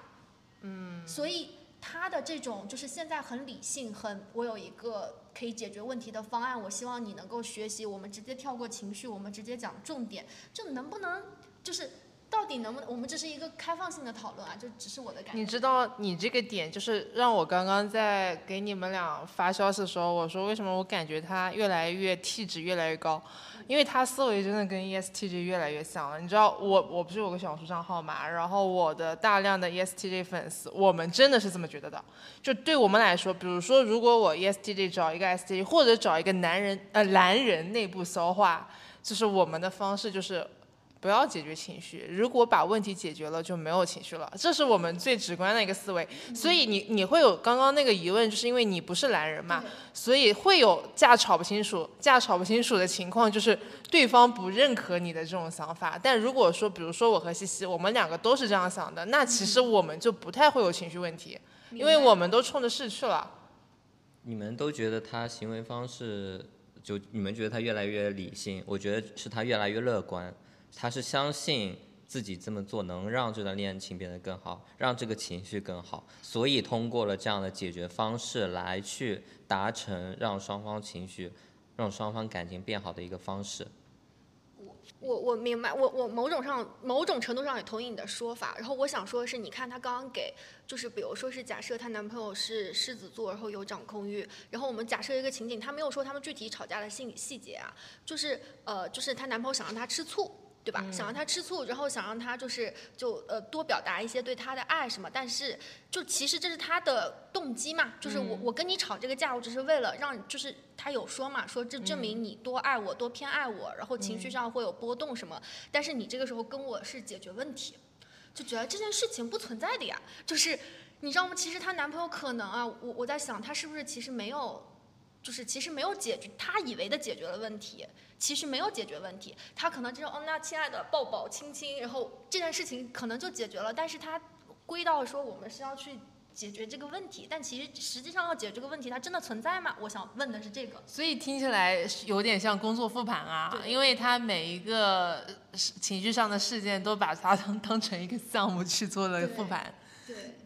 嗯，所以他的这种就是现在很理性，很我有一个可以解决问题的方案，我希望你能够学习。我们直接跳过情绪，我们直接讲重点，就能不能就是到底能不能？我们这是一个开放性的讨论啊，就只是我的感觉。你知道你这个点就是让我刚刚在给你们俩发消息的时候，我说为什么我感觉他越来越 T 值越来越高，因为他思维真的跟 ESTJ 越来越像了。你知道我我不是有个小红书账号嘛，然后我的大量的 ESTJ 粉丝，我们真的是这么觉得的。就对我们来说，比如说如果我 ESTJ 找一个 STJ，或者找一个男人呃蓝人内部消化，就是我们的方式就是。不要解决情绪，如果把问题解决了，就没有情绪了。这是我们最直观的一个思维。所以你你会有刚刚那个疑问，就是因为你不是男人嘛，所以会有架吵不清楚、架吵不清楚的情况，就是对方不认可你的这种想法。但如果说，比如说我和西西，我们两个都是这样想的，那其实我们就不太会有情绪问题，因为我们都冲着事去了。你们都觉得他行为方式，就你们觉得他越来越理性，我觉得是他越来越乐观，他是相信自己这么做能让这段恋情变得更好，让这个情绪更好，所以通过了这样的解决方式来去达成让双方情绪、让双方感情变好的一个方式。我我我明白，我我某种上某种程度上也同意你的说法。然后我想说的是，你看她刚刚给，就是比如说是假设她男朋友是狮子座，然后有掌控欲，然后我们假设一个情景，她没有说他们具体吵架的细细节啊，就是呃，就是她男朋友想让她吃醋。对吧？想让他吃醋，然后想让他就是就呃多表达一些对他的爱什么，但是就其实这是他的动机嘛，就是我我跟你吵这个架，我只是为了让就是他有说嘛，说这证明你多爱我，多偏爱我，然后情绪上会有波动什么，但是你这个时候跟我是解决问题，就觉得这件事情不存在的呀，就是你知道吗？其实她男朋友可能啊，我我在想他是不是其实没有。就是其实没有解决，他以为的解决了问题，其实没有解决问题。他可能就是哦，那亲爱的抱抱亲亲，然后这件事情可能就解决了。但是他归到说我们是要去解决这个问题，但其实实际上要解决这个问题，它真的存在吗？我想问的是这个。所以听起来有点像工作复盘啊，对因为他每一个情绪上的事件都把它当当成一个项目去做了复盘，对，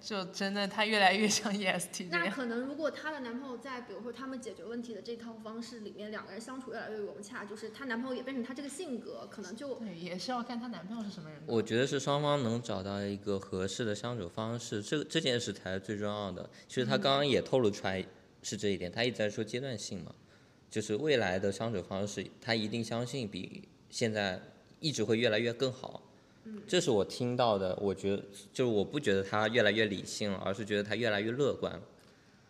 就真的他越来越像 (laughs) EST 这样。那可能如果她的男朋友在比如说他们解决问题的这套方式里面，两个人相处越来越融洽，就是她男朋友也变成她这个性格，可能就对，也是要看她男朋友是什么人。我觉得是双方能找到一个合适的相处方式，这这件事才是最重要的。其实她刚刚也透露出来是这一点，她一直在说阶段性嘛，就是未来的相处方式，她一定相信比现在一直会越来越更好。这是我听到的，我觉得就是我不觉得他越来越理性了，而是觉得他越来越乐观了。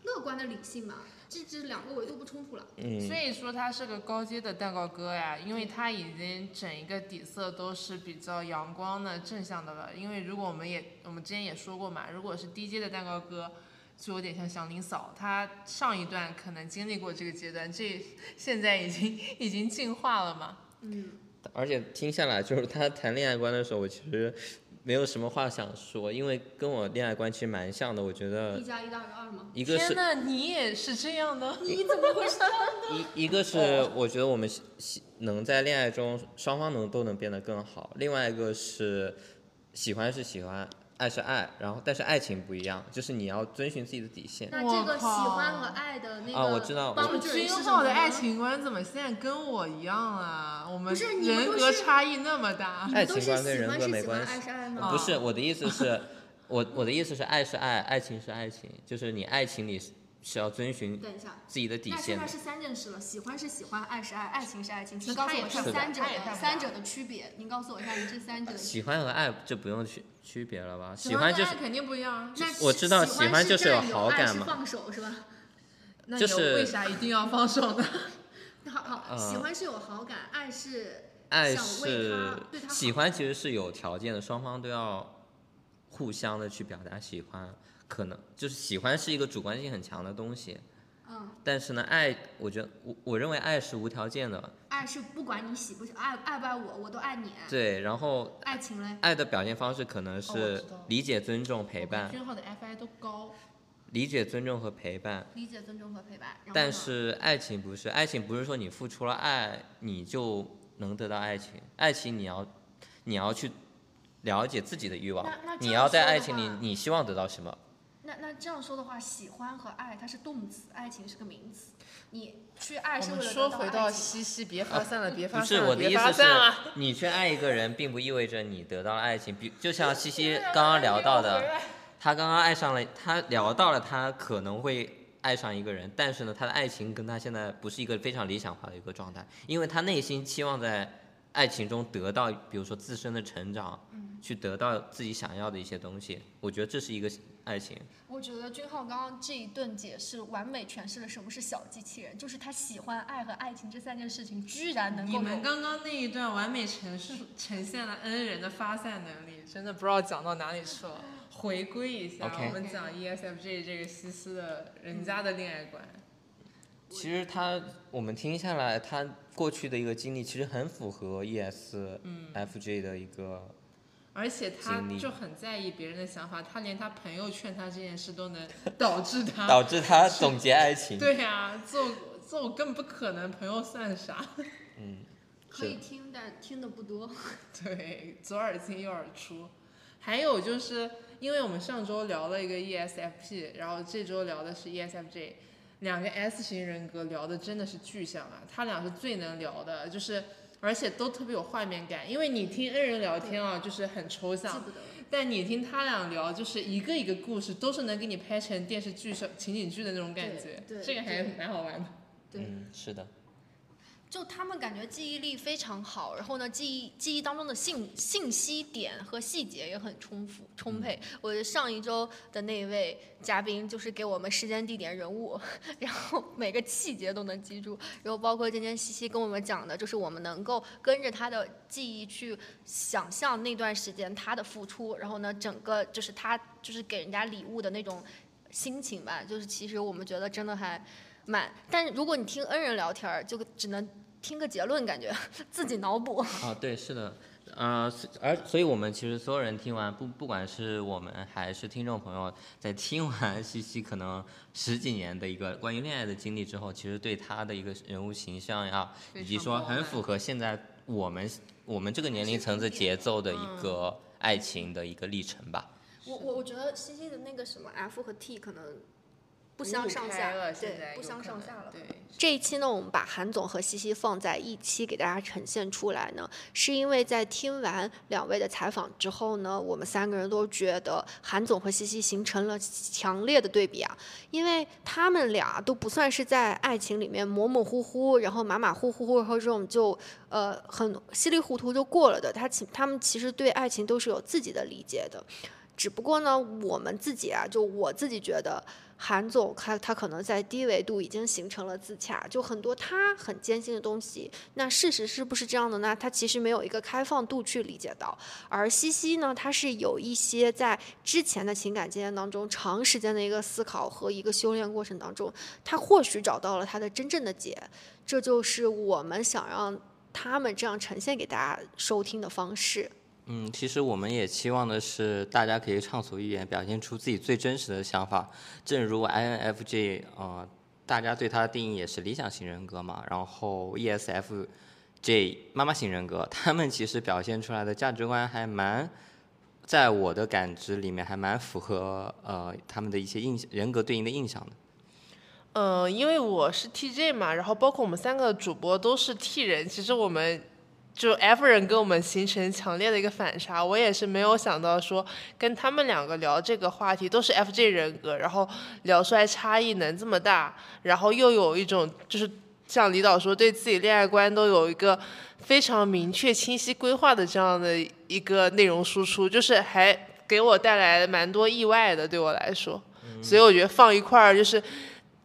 乐观的理性嘛，这这两个维度不冲突了。嗯，所以说他是个高阶的蛋糕哥呀，因为他已经整一个底色都是比较阳光的、正向的了。因为如果我们也我们之前也说过嘛，如果是低阶的蛋糕哥，就有点像祥林嫂，他上一段可能经历过这个阶段，这现在已经已经进化了嘛。嗯，而且听下来，就是他谈恋爱观的时候，我其实没有什么话想说，因为跟我恋爱观其实蛮像的。我觉得一加一大于二吗？一个是天呐，你也是这样的？你怎么会是这样的？(laughs) 一一个是我觉得我们喜喜能在恋爱中双方能都能变得更好，另外一个是喜欢是喜欢，爱是爱，然后但是爱情不一样，就是你要遵循自己的底线。那这个喜欢和爱的那个啊我知道我帮助人君是什么呢浩的爱情观怎么现在跟我一样啊？我们不是人格差异那么大爱。情观跟人格没关系不是我的意思是，我我的意思是爱是爱，爱情是爱情，就是你爱情里是是要遵循等一下，自己的底线的。那现在是三件事了，喜欢是喜欢，爱是爱，爱情是爱情。是请告诉我三者三者的区别。您告诉我一下，你这三者的区喜欢和爱就不用区区别了吧？喜喜欢就是肯定不一样啊。那我知道喜喜欢就是有爱是好感嘛放手是吧？那就是为啥一定要放手呢？好 (laughs) 好，嗯喜欢是有好感，爱是爱是喜欢，其实是有条件的，双方都要互相的去表达喜欢。可能就是喜欢是一个主观性很强的东西，嗯，但是呢，爱，我觉得我我认为爱是无条件的，爱是不管你喜不喜爱爱不爱我，我都爱你。对。然后爱情嘞，爱的表现方式可能是理解、尊重、陪伴，君浩的 FI 都高，理解、尊重和陪伴。理解、尊重和陪伴。但是爱情不是，爱情不是说你付出了爱你就能得到爱情，爱情你要你要去了解自己的欲望你要在爱情里你希望得到什么，那那这样说的话，喜欢和爱它是动词，爱情是个名词。你去爱是为了说回到西西，别发散了，(laughs) 别发散了，不是我的意思是 (laughs) 你去爱一个人，并不意味着你得到了爱情。比就像西西刚刚聊到的，他刚刚爱上了，他聊到了他可能会爱上一个人，但是呢，他的爱情跟他现在不是一个非常理想化的一个状态，因为他内心期望在爱情中得到，比如说自身的成长，嗯去得到自己想要的一些东西。我觉得这是一个爱情。我觉得君浩刚刚这一顿解释完美诠释了什么是小机器人，就是他喜欢爱和爱情这三件事情，居然能你们刚刚那一段完美陈述呈现了 N 人的发散能力，真的不知道讲到哪里去了。回归一下我们讲 E ESFJ 这个西斯的人家的恋爱观。其实他我们听下来，他过去的一个经历其实很符合 ESFJ 的一个。而且他就很在意别人的想法，他连他朋友劝他这件事都能 (laughs) 导致他 (laughs) 导致他总结爱情。(laughs) 对呀、做做我更不可能，朋友算啥？嗯，可以听，但听的不多。对，左耳进右耳出。还有就是，因为我们上周聊了一个 E ESFP，然后这周聊的是 E ESFJ，两个 S 型人格聊的真的是巨像啊，他俩是最能聊的，就是而且都特别有画面感。因为你听 N 人聊天啊，就是很抽象。但你听他俩聊，就是一个一个故事都是能给你拍成电视剧、小情景剧的那种感觉，对对这个还蛮好玩的。对嗯，是的。就他们感觉记忆力非常好，然后呢，记忆记忆当中的信信息点和细节也很充富充沛。我上一周的那位嘉宾就是给我们时间、地点、人物，(laughs) 然后每个细节都能记住，然后包括今天西西跟我们讲的，就是我们能够跟着他的记忆去想象那段时间他的付出，然后呢，整个就是他就是给人家礼物的那种心情吧，就是其实我们觉得真的还蛮，但是如果你听恩人聊天儿，就只能听个结论，感觉 (laughs) 自己脑补。啊，对，是的，呃，而所以我们其实所有人听完，不不管是我们还是听众朋友，在听完西西可能十几年的一个关于恋爱的经历之后，其实对他的一个人物形象呀，以及说很符合现在我们我们这个年龄层次节奏的一个爱情的一个历程吧。我我我觉得西西的那个什么 F 和 T 可能不相上下，了现对，不相上下了。对，这一期呢，我们把韩总和西西放在一期给大家呈现出来呢，是因为在听完两位的采访之后呢，我们三个人都觉得韩总和西西形成了强烈的对比啊，因为他们俩都不算是在爱情里面模模糊糊，然后马马虎虎，然后这种就呃很稀里糊涂就过了的，他其他们其实对爱情都是有自己的理解的。只不过呢，我们自己啊，就我自己觉得，韩总他他可能在低维度已经形成了自洽，就很多他很坚信的东西，那事实是不是这样的呢？他其实没有一个开放度去理解到，而西西呢，他是有一些在之前的情感经验当中，长时间的一个思考和一个修炼过程当中，他或许找到了他的真正的解，这就是我们想让他们这样呈现给大家收听的方式。嗯，其实我们也期望的是，大家可以畅所欲言，表现出自己最真实的想法。正如 INFJ，呃，大家对他的定义也是理想型人格嘛。然后 ESFJ 妈妈型人格，他们其实表现出来的价值观还蛮，在我的感知里面还蛮符合呃他们的一些印人格对应的印象的。嗯，因为我是 TJ 嘛，然后包括我们三个主播都是 T 人，其实我们就 F 人跟我们形成强烈的一个反差。我也是没有想到说跟他们两个聊这个话题，都是 FJ 人格，然后聊出来差异能这么大，然后又有一种就是像李导说，对自己恋爱观都有一个非常明确、清晰规划的这样的一个内容输出，就是还给我带来蛮多意外的，对我来说。所以我觉得放一块儿就是。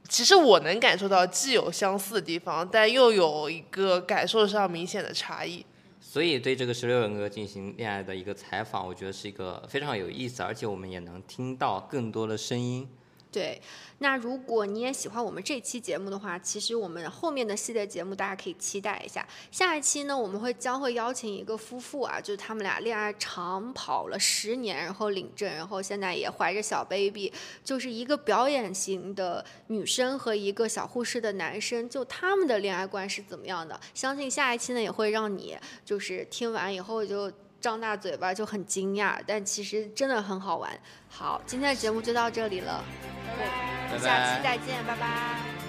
其实我能感受到既有相似的地方，但又有一个感受上明显的差异。所以对这个十六人格进行恋爱的一个采访，我觉得是一个非常有意思，而且我们也能听到更多的声音。对，那如果你也喜欢我们这期节目的话，其实我们后面的系列节目大家可以期待一下。下一期呢，我们会将会邀请一个夫妇啊，就是他们俩恋爱长跑了十年，然后领证，然后现在也怀着小 baby，就是一个表演型的女生和一个小护士的男生，就他们的恋爱观是怎么样的？相信下一期呢也会让你就是听完以后就张大嘴巴就很惊讶，但其实真的很好玩。好，今天的节目就到这里了，拜拜。拜下期再见，拜拜。